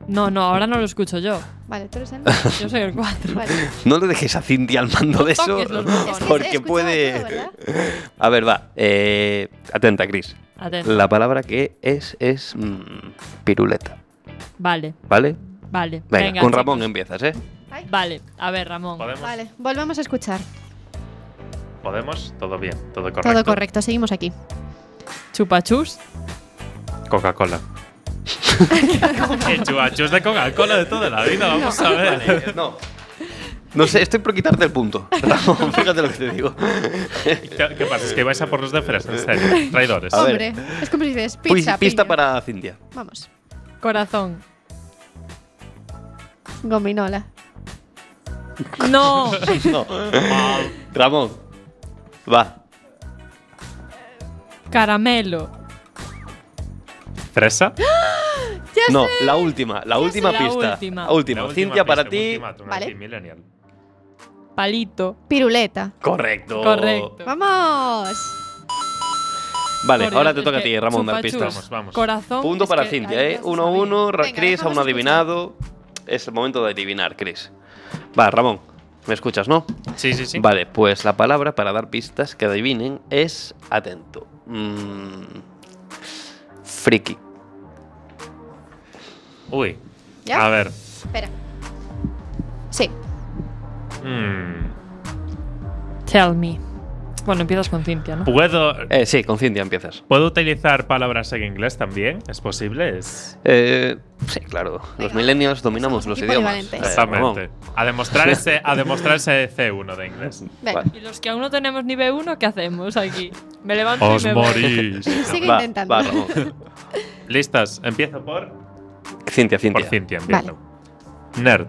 No, no, ahora no lo escucho yo. Vale, tú eres el. [LAUGHS] Yo soy el 4. Vale. No le dejéis a Cintia al mando de eso. toques los botones. Porque puede. todo, ¿verdad? a ver, va. eh, atenta, Chris. Atento. La palabra que es es mm, piruleta. Vale, ¿Vale? vale. Venga, con Ramón chicos. empiezas, ¿eh? Vale, a ver, Ramón. ¿Podemos? Vale, volvemos a escuchar. ¿Podemos? Todo bien, todo correcto. Todo correcto, seguimos aquí. Chupachus. Coca-Cola. Chubachus de Coca-Cola de toda la vida, vamos a ver. Vale, no. No sé, estoy por quitarte el punto. Ramón, [LAUGHS] fíjate lo que te digo. ¿Qué, qué pasa? Es que vais a por los de fresa, en serio. [LAUGHS] Traidores. A ver. Hombre, es como si dices pizza. pista piña. para Cintia. Vamos. Corazón. Gominola. No. No. [LAUGHS] Ramón. Va. Caramelo. ¿Fresa? [GASPS] No, la última, la última la pista. última. La última. La última Cintia, para pista, un ti. ultimátum Vale. millennial. Palito. Piruleta. Correcto. Correcto. ¡Vamos! Vale, Por ahora Dios, te toca a ti, Ramón, dar chupachus, pistas. Vamos, vamos. Corazón. Punto es para que Cintia, ahí ¿eh? ya se 1-1, Ra- Venga, Chris dejamos aún escuchar. adivinado. Es el momento de adivinar, Chris. Va, Ramón, ¿me escuchas, no? Sí, sí, sí. Vale, pues la palabra para dar pistas que adivinen es atento. Mm, friki. Uy. ¿Ya? A ver. Espera. Sí. Mm, Tell me. Bueno, empiezas con Cintia, ¿no? ¿Puedo, Eh, sí, con Cintia empiezas. ¿Puedo utilizar palabras en inglés también? ¿Es posible? Es... Eh, sí, claro. Los millennials dominamos somos los idiomas. Eh, Exactamente. A demostrar, ese, a demostrar ese C1 de inglés. Venga. Vale. Y los que aún no tenemos ni B1, ¿qué hacemos aquí? Me levanto Os y me voy. morís. [LAUGHS] Sigue Va, intentando. va, Ramón. ¿Listas? Empiezo por, Cintia, Cintia. por Cintia. Empiezo. Nerd.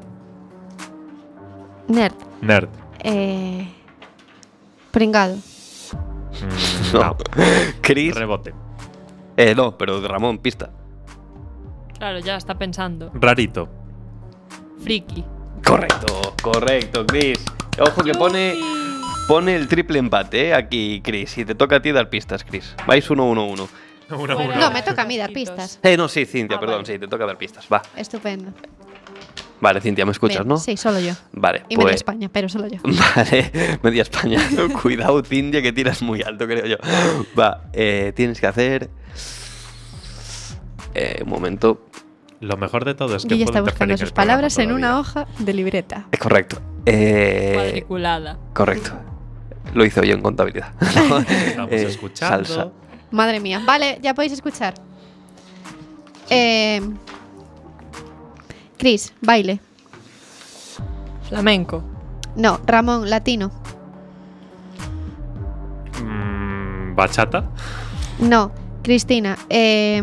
Nerd. Nerd. Eh, pringado. Mm, No. Chris. Rebote. Eh, no, pero Ramón, pista. Claro, ya está pensando. Rarito. Friki. Correcto, correcto, Chris. Ojo que pone, pone el triple empate eh, aquí, Chris. Y te toca a ti dar pistas, Chris. Vais 1-1-1. Uno, Bueno. uno. No, me toca a mí dar pistas. Eh, no, sí, Cintia, Ah, perdón, vale. sí, te toca dar pistas. Va. Estupendo. Vale, Cintia, me escuchas, Bien, ¿no? Sí, solo yo. Vale, Y media pues. España, pero solo yo. [LAUGHS] Vale, media España. [LAUGHS] Cuidado, Cintia, que tiras muy alto, creo yo. Va, eh, tienes que hacer. Eh, un momento. Lo mejor de todo es que puedo está buscando sus palabras en una hoja de libreta. Es correcto. Eh, Cuadriculada. correcto. Lo hizo yo en contabilidad. [LAUGHS] Estamos eh, escuchando. Salsa. Madre mía. Vale, ya podéis escuchar. Eh, Chris, baile. Flamenco. No, Ramón, latino. Mm, bachata. No, Cristina. Eh,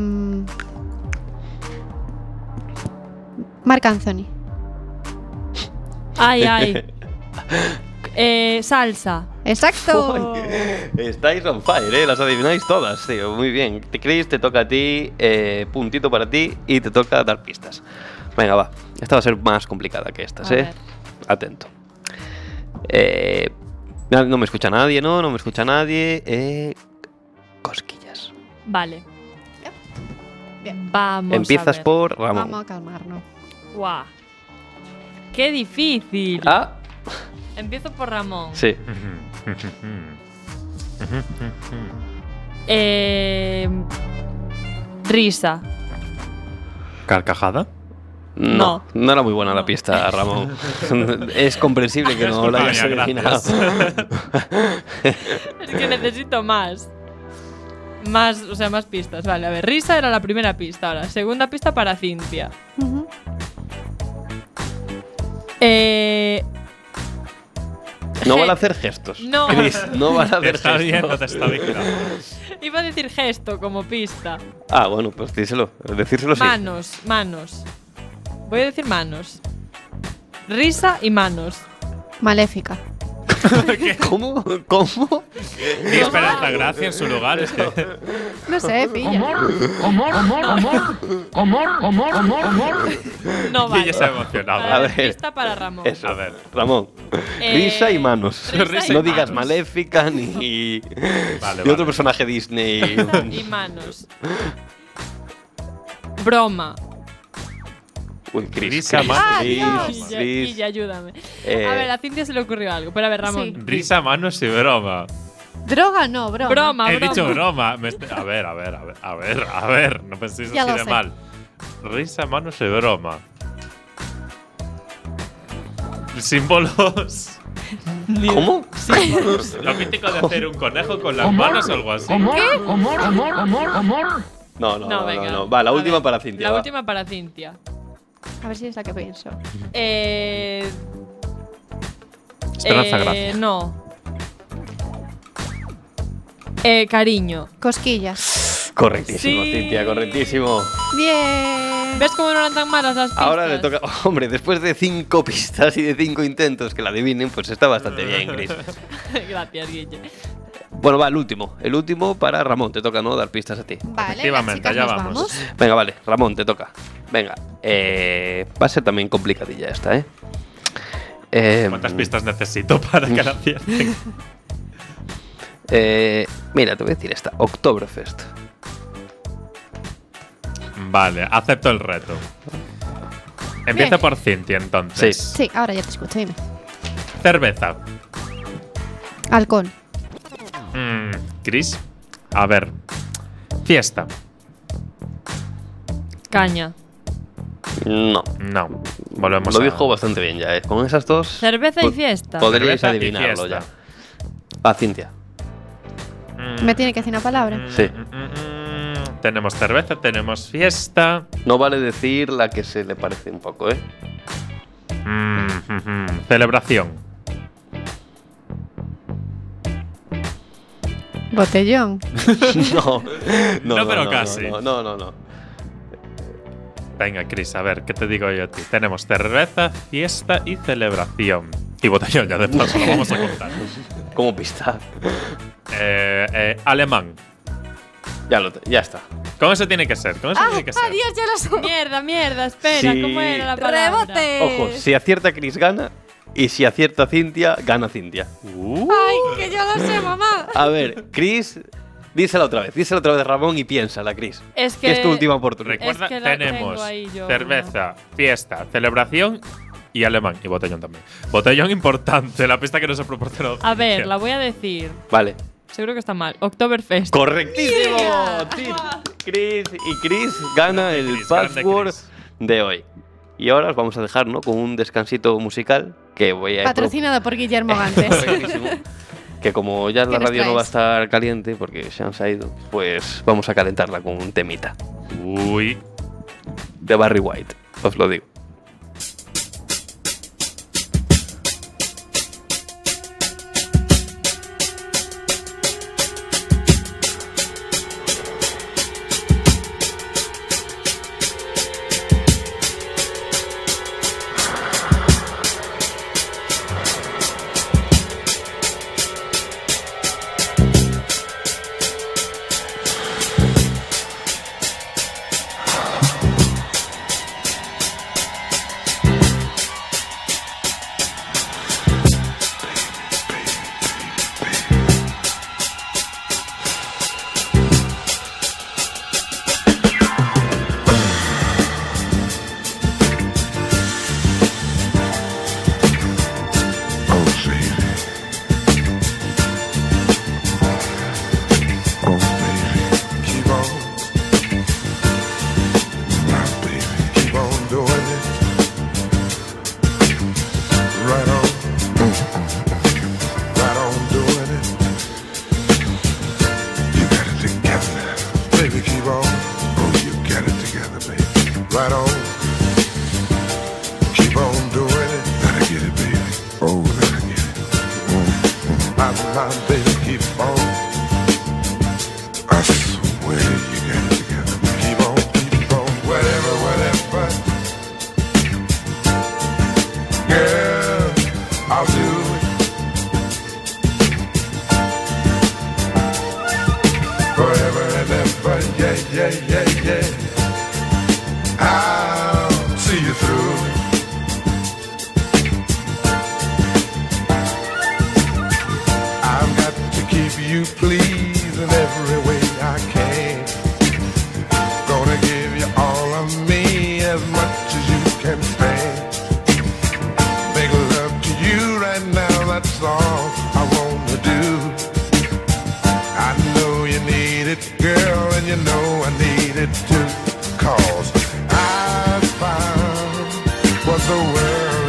Marc Anthony. Ay, ay. [LAUGHS] Eh, salsa. Exacto. Estáis on fire, ¿eh? Las adivináis todas, tío. Muy bien. Te Chris, te toca a ti, eh, puntito para ti y te toca dar pistas. Venga, va. Esta va a ser más complicada que estas, A ¿eh? ver. Atento. Eh, no me escucha nadie, ¿no? No me escucha nadie. Eh, cosquillas. Vale. Bien. Vamos. Empiezas a ver. por Ramón. Vamos a calmarnos. Guau. Qué difícil. Ah, Empiezo por Ramón. sí. Eh, risa. Carcajada. No, No. no era muy buena la pista, Ramón. [LAUGHS] es comprensible que no lo Disculpa, hayas ya, adivinado. [LAUGHS] Es que necesito más. Más, o sea, más pistas. Vale, a ver, risa era la primera pista. Ahora, segunda pista para Cintia. Eh, No van a hacer gestos. No. Chris, no van a hacer Está gestos. bien, no te. [LAUGHS] Iba a decir gesto como pista. Ah, bueno, pues díselo. Decírselo sí. Manos, manos. Voy a decir manos. Risa y manos. Maléfica. [LAUGHS] ¿Cómo? ¿Cómo? Ni Esperanza Gracia en su lugar. Es que No sé, pilla. No vale. Guille se ha emocionado. A ver, para Ramón. Eso. A ver. Ramón. Eh, Risa y manos. risa y no digas manos. maléfica ni. [LAUGHS] Vale, ni otro vale. personaje Disney. [LAUGHS] Y manos. Broma. Uy, Chris. Risa. Guille, ayúdame. Eh, A ver, a Cintia se le ocurrió algo. Pero a ver, Ramón. Sí. Risa, manos y broma. Droga no, broma. Broma, He broma. dicho broma. A ver, a ver, a ver, a ver, a ver. No penséis Ya así de sé. mal. Risa, manos y broma. Símbolos. [LAUGHS] ¿Cómo? Lo mítico de hacer un conejo con las manos o algo así. No, no, no, No, no, venga. no. Va, la A última ver, para Cintia. La va. última para Cintia. A ver si es la que pienso. [LAUGHS] Eh, Esperanza eh, Gracia. No. Eh, cariño. Cosquillas. Correctísimo, Sí. Cintia, correctísimo. Bien. ¿Ves cómo no eran tan malas las pistas? Ahora le toca. [LAUGHS] Hombre, después de cinco pistas y de cinco intentos que la adivinen, pues está bastante bien, Chris. [LAUGHS] Gracias, Guille. Bueno, va, el último. El último para Ramón. Te toca, ¿no? Dar pistas a ti. Vale, Efectivamente, allá nos vamos. vamos. Venga, vale. Ramón, te toca. Venga. Eh, va a ser también complicadilla esta, ¿eh? Eh, ¿Cuántas pistas necesito [LAUGHS] para que la acierten? [LAUGHS] eh, mira, te voy a decir esta. Oktoberfest. Vale, acepto el reto. Empieza por Cintia, entonces. Sí, ahora ya te escucho, dime. Cerveza. Halcón. Mm, Chris. A ver. Fiesta. Caña. No. No. Volvemos Lo a. dijo bastante bien ya, ¿eh? Con esas dos. Cerveza y pod- fiesta. Podríais Cerveza y adivinarlo fiesta. ya. Va, Cintia. Mm, ¿Me tiene que decir una palabra? mm, Sí. mm, mm, mm. Tenemos cerveza, tenemos fiesta. No vale decir la que se le parece un poco, ¿eh? Mm, mm, mm. Celebración. Botellón. [LAUGHS] [LAUGHS] no, no, No, pero casi. No, no, no, no. Venga, Chris, a ver, ¿qué te digo yo a ti? Tenemos cerveza, fiesta y celebración. Y botellón, ya de paso, lo vamos a contar. [LAUGHS] Como pista. Eh, eh, alemán. Ya, lo ya está. Con eso tiene que ser, con eso tiene que ser. Adiós, ya lo sé. Mierda, mierda, espera, Sí. ¿cómo era la palabra? Rebote. Ojo, si acierta Chris gana y si acierta Cintia, gana Cintia. Uh, Ay, que yo lo sé, mamá. A ver, Chris, dísela otra vez, dísela otra vez Ramón y piénsala, Chris. Es Que que es tu última oportunidad. Recuerda, Es que tenemos yo, cerveza, fiesta, celebración y alemán. Y botellón también. Botellón importante, la pista que nos ha proporcionado. A ver, la voy a decir. Vale. Seguro que está mal. Oktoberfest. Correctísimo. Sí. Chris y Chris gana el Chris, password Chris. de hoy. Y ahora os vamos a dejar, ¿no? Con un descansito musical que voy a Patrocinado por Guillermo [LAUGHS] Gantes. Que como ya ¿Qué la radio no va a estar caliente porque se han ido, pues vamos a calentarla con un temita Uy. de Barry White, os lo digo.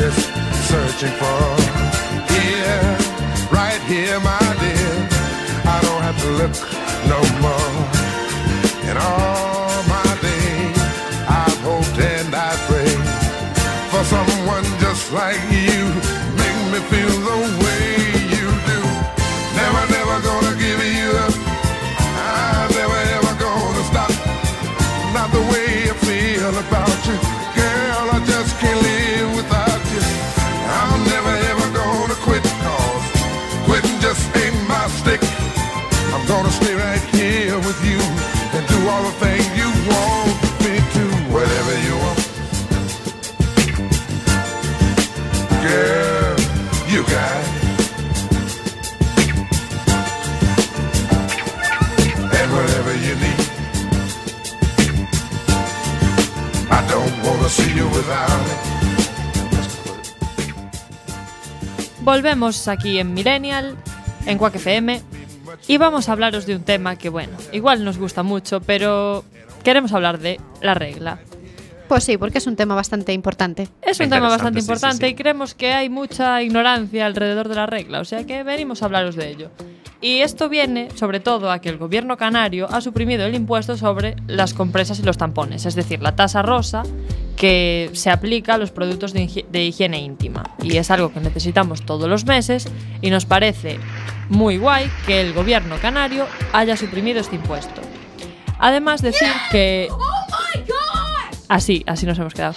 Is searching for. Here, right here, my dear. I don't have to look no more. Volvemos aquí en Millennial, en Quack FM, y vamos a hablaros de un tema que, bueno, igual nos gusta mucho, pero queremos hablar de la regla. Pues sí, porque es un tema bastante importante. Es un tema bastante Interesante, sí, sí, importante sí. y creemos que hay mucha ignorancia alrededor de la regla, o sea que venimos a hablaros de ello. Y esto viene sobre todo a que el gobierno canario ha suprimido el impuesto sobre las compresas y los tampones, es decir, la tasa rosa que se aplica a los productos de, de higiene íntima. Y es algo que necesitamos todos los meses y nos parece muy guay que el gobierno canario haya suprimido este impuesto. Además decir que... Así, así nos hemos quedado.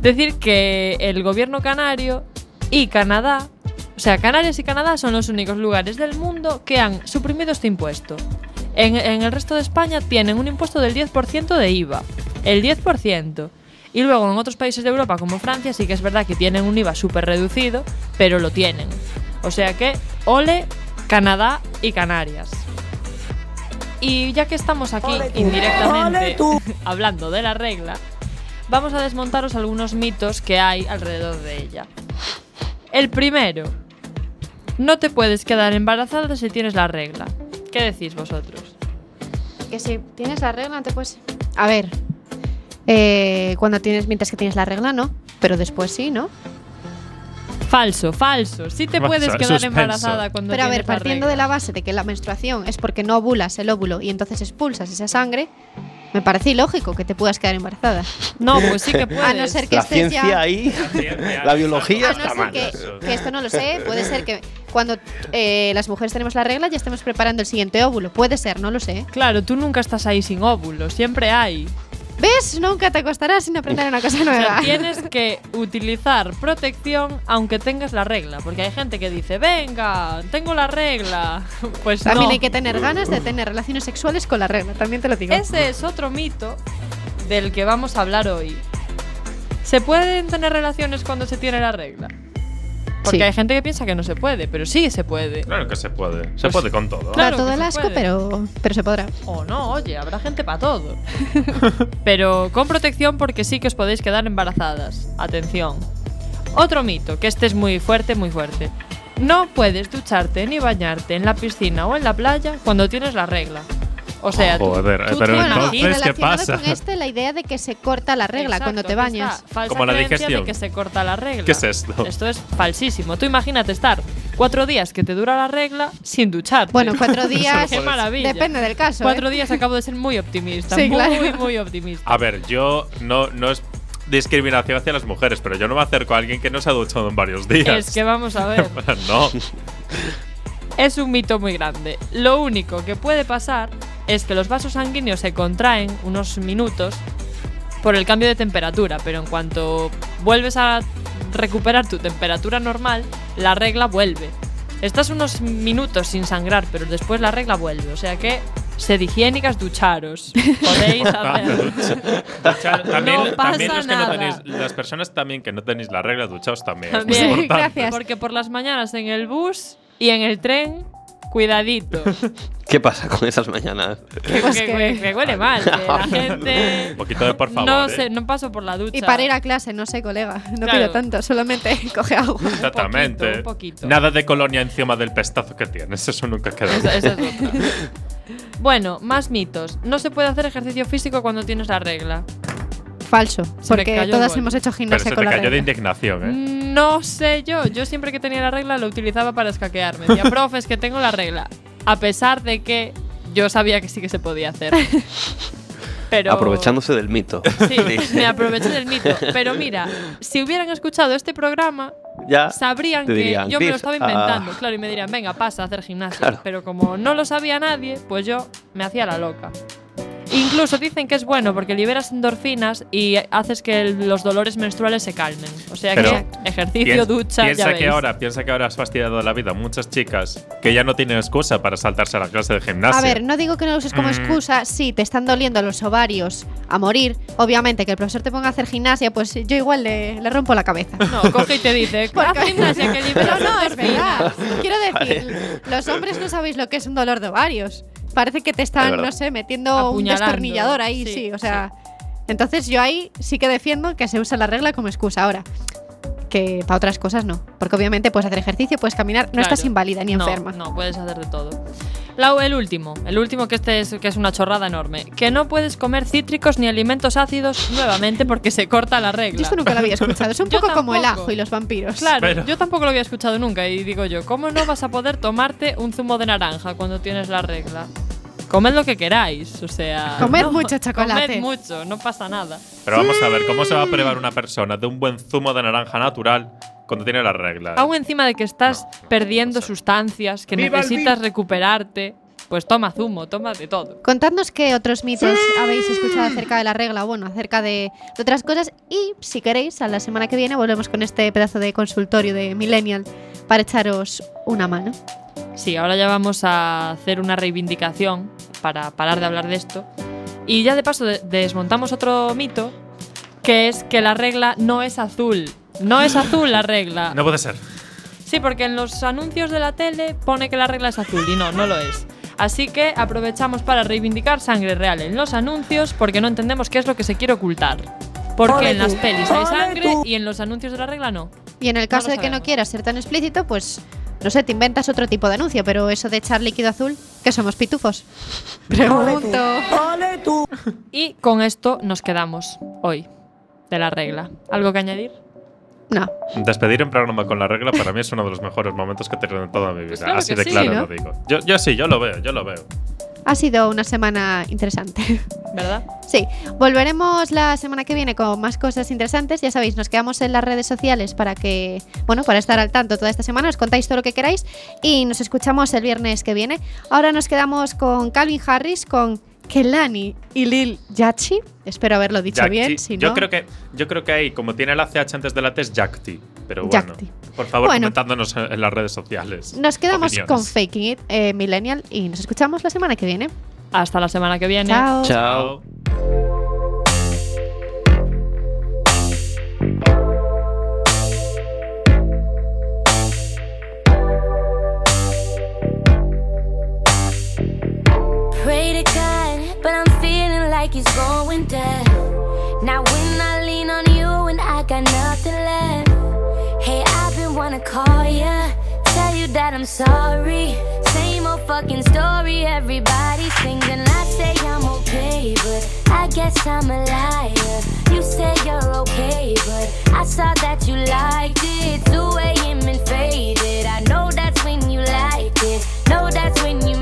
Decir que el gobierno canario y Canadá, o sea, Canarias y Canadá son los únicos lugares del mundo que han suprimido este impuesto. En, en el resto de España tienen un impuesto del 10% de IVA. El 10%. Y luego en otros países de Europa como Francia sí que es verdad que tienen un IVA súper reducido, pero lo tienen. O sea que ole Canadá y Canarias. Y ya que estamos aquí indirectamente [LAUGHS] hablando de la regla, vamos a desmontaros algunos mitos que hay alrededor de ella. El primero, no te puedes quedar embarazada si tienes la regla. ¿Qué decís vosotros? Que si tienes la regla, no te puedes. A ver. eh, cuando tienes, mientras que tienes la regla, no. Pero después sí, ¿no? Falso, falso. Sí te Falso, puedes quedar suspenso. embarazada cuando Pero a tienes ver, partiendo la de la base de que la menstruación es porque no ovulas el óvulo y entonces expulsas esa sangre, me parece ilógico que te puedas quedar embarazada. No, pues sí que [LAUGHS] puedes. A no ser que La estés ciencia ya. ahí, ciencia, la biología A no está ser mal. que, que esto no lo sé, puede ser que cuando eh, las mujeres tenemos la regla ya estemos preparando el siguiente óvulo. Puede ser, no lo sé. Claro, tú nunca estás ahí sin óvulo, siempre hay. ¿Ves? Nunca te acostarás sin aprender una cosa [LAUGHS] O sea, nueva. tienes [LAUGHS] que utilizar protección aunque tengas la regla, porque hay gente que dice, venga, tengo la regla. [LAUGHS] Pues También no. hay que tener ganas de tener relaciones sexuales con la regla, también te lo digo. Ese es otro mito del que vamos a hablar hoy. ¿Se pueden tener relaciones cuando se tiene la regla? Porque Sí. hay gente que piensa que no se puede, pero sí se puede. Claro que se puede. Se Pues- puede con todo. Claro todo el asco, puede. pero, pero se podrá. O no, oye, habrá gente para todo. [LAUGHS] Pero con protección porque sí que os podéis quedar embarazadas. Atención. Otro mito, que este es muy fuerte, muy fuerte. No puedes ducharte ni bañarte en la piscina o en la playa cuando tienes la regla. O sea, tú- Joder, tú pero entonces, y imaginas- ¿qué pasa? con este la idea de que se corta la regla Exacto, cuando te bañas. Falsa Como la digestión. de que se corta la regla. ¿Qué es esto? Esto es falsísimo. Tú imagínate estar cuatro días que te dura la regla sin ducharte. Bueno, cuatro [LAUGHS] días. Qué maravilla. Depende del caso. Cuatro ¿eh? días acabo de ser muy optimista. Sí, muy, claro. muy optimista. A ver, yo no, no es discriminación hacia las mujeres, pero yo no me acerco a alguien que no se ha duchado en varios días. Es que vamos a ver. [LAUGHS] no. Es un mito muy grande. Lo único que puede pasar es que los vasos sanguíneos se contraen unos minutos por el cambio de temperatura, pero en cuanto vuelves a recuperar tu temperatura normal, la regla vuelve. Estás unos minutos sin sangrar, pero después la regla vuelve. O sea que sed higiénicas, ducharos. [LAUGHS] Podéis hacerlo. Duchar- también, [LAUGHS] No pasa también los que no tenéis, las personas también que no tenéis la regla, duchaos también. Es muy También. importante. Gracias. Porque por las mañanas en el bus y en el tren, cuidadito. [LAUGHS] ¿Qué pasa con esas mañanas? que, Pues que- que- que huele mal. la [LAUGHS] gente. Un poquito de por favor. no, ¿eh? sé, no paso por la ducha. Y para ir a clase, no sé, colega. No Claro. pido tanto, solamente [LAUGHS] coge agua. Exactamente. un poquito. Nada de colonia encima del pestazo que tienes. Eso nunca queda. Esa- esa es. Bueno, más mitos. No se puede hacer ejercicio físico cuando tienes la regla. Falso. Se Porque todas hemos hecho Pero gimnasia te con la cayó de indignación, ¿eh? No sé yo. Yo siempre que tenía la regla lo utilizaba para escaquearme. Decía, [LAUGHS] profe, es que tengo la regla. A pesar de que yo sabía que sí que se podía hacer. [LAUGHS] Pero Aprovechándose del mito. Sí, [LAUGHS] me aproveché del mito. Pero mira, si hubieran escuchado este programa, Ya sabrían te que dirían, yo me lo "Chris, estaba inventando. ah". Claro, y me dirían, venga, pasa a hacer gimnasia. Claro. Pero como no lo sabía nadie, pues yo me hacía la loca. Incluso dicen que es bueno porque liberas endorfinas y haces que el- los dolores menstruales se calmen. O sea Pero que ejercicio, Piens- ducha, piensa ya que veis. ahora, piensa que ahora has fastidiado la vida a muchas chicas que ya no tienen excusa para saltarse a la clase de gimnasia. A ver, no digo que no lo uses como Mm. excusa. Si te están doliendo los ovarios a morir, obviamente que el profesor te ponga a hacer gimnasia, pues yo igual le, le rompo la cabeza. No, coge y te dice, haz gimnasia que liberas Pero no, es endorfinas". verdad. Quiero decir, los hombres no sabéis lo que es un dolor de ovarios. Parece que te Es están, no sé, metiendo un destornillador ahí, Sí, sí, o sea. Entonces yo ahí sí que defiendo que se usa la regla como excusa. Ahora, que para otras cosas no. Porque obviamente puedes hacer ejercicio, puedes caminar, no Claro. estás inválida ni No, enferma. No, puedes hacer de todo. La- el último, el último que este es, que es una chorrada enorme. Que no puedes comer cítricos ni alimentos ácidos nuevamente porque se corta la regla. Yo esto nunca lo había escuchado. Es [LAUGHS] un Yo poco como el tampoco. ajo y los vampiros. Claro, Pero- yo tampoco lo había escuchado nunca y digo yo, ¿cómo no vas a poder tomarte un zumo de naranja cuando tienes la regla? Comed lo que queráis, o sea... Comed no, mucho chocolate. Comed mucho, no pasa nada. Pero vamos a ver, ¿cómo se va a privar una persona de un buen zumo de naranja natural cuando tiene la regla? Aún encima de que estás perdiendo sustancias, que ¡Viva el necesitas recuperarte, pues toma zumo, toma de todo. Contadnos qué otros mitos habéis escuchado acerca de la regla, o bueno, acerca de, otras cosas. Y si queréis, a la semana que viene volvemos con este pedazo de consultorio de Millennial para echaros una mano. Sí, ahora ya vamos a hacer una reivindicación para parar de hablar de esto. Y ya de paso de- desmontamos otro mito, que es que la regla no es azul. No es azul la regla. No puede ser. Sí, porque en los anuncios de la tele pone que la regla es azul y no, no lo es. Así que aprovechamos para reivindicar sangre real en los anuncios porque no entendemos qué es lo que se quiere ocultar. Porque Ole en las pelis hay ole sangre tú. y en los anuncios de la regla no. Y en el caso de que no sabemos. quieras ser tan explícito, pues no sé, te inventas otro tipo de anuncio, pero eso de echar líquido azul, que somos pitufos. [LAUGHS] Pregunto. ¡Ole tú! Y con esto nos quedamos hoy de la regla. ¿Algo que añadir? No. Despedir un programa con la regla para mí es uno de los mejores momentos que he tenido en toda mi vida. Pues claro Así de sí, claro ¿no? lo digo. Yo, yo sí, yo lo veo, yo lo veo. Ha sido una semana interesante. [LAUGHS] ¿Verdad? Sí, volveremos la semana que viene con más cosas interesantes. Ya sabéis, nos quedamos en las redes sociales para que, bueno, para estar al tanto toda esta semana. Os contáis todo lo que queráis y nos escuchamos el viernes que viene. Ahora nos quedamos con Calvin Harris, con Kelani y Lil Yachi. Espero haberlo dicho bien. Si yo no, creo que yo creo que ahí, como tiene la CH antes de la T, es T. Pero bueno, por favor, Bueno. comentándonos en las redes sociales. nos quedamos opiniones. con Faking It eh, Millennial y nos escuchamos la semana que viene. Hasta la semana que viene. Chao. Chao. Pray to God, like it's going down. Now when I lean on you and I got nothing left. Hey, I've been wanna call ya, tell you that I'm sorry. Same old fucking story, everybody sings and I say I'm okay, but I guess I'm a liar. You say you're okay, but I saw that you liked it. 2 a.m. and faded. I know that's when you like it. Know that's when you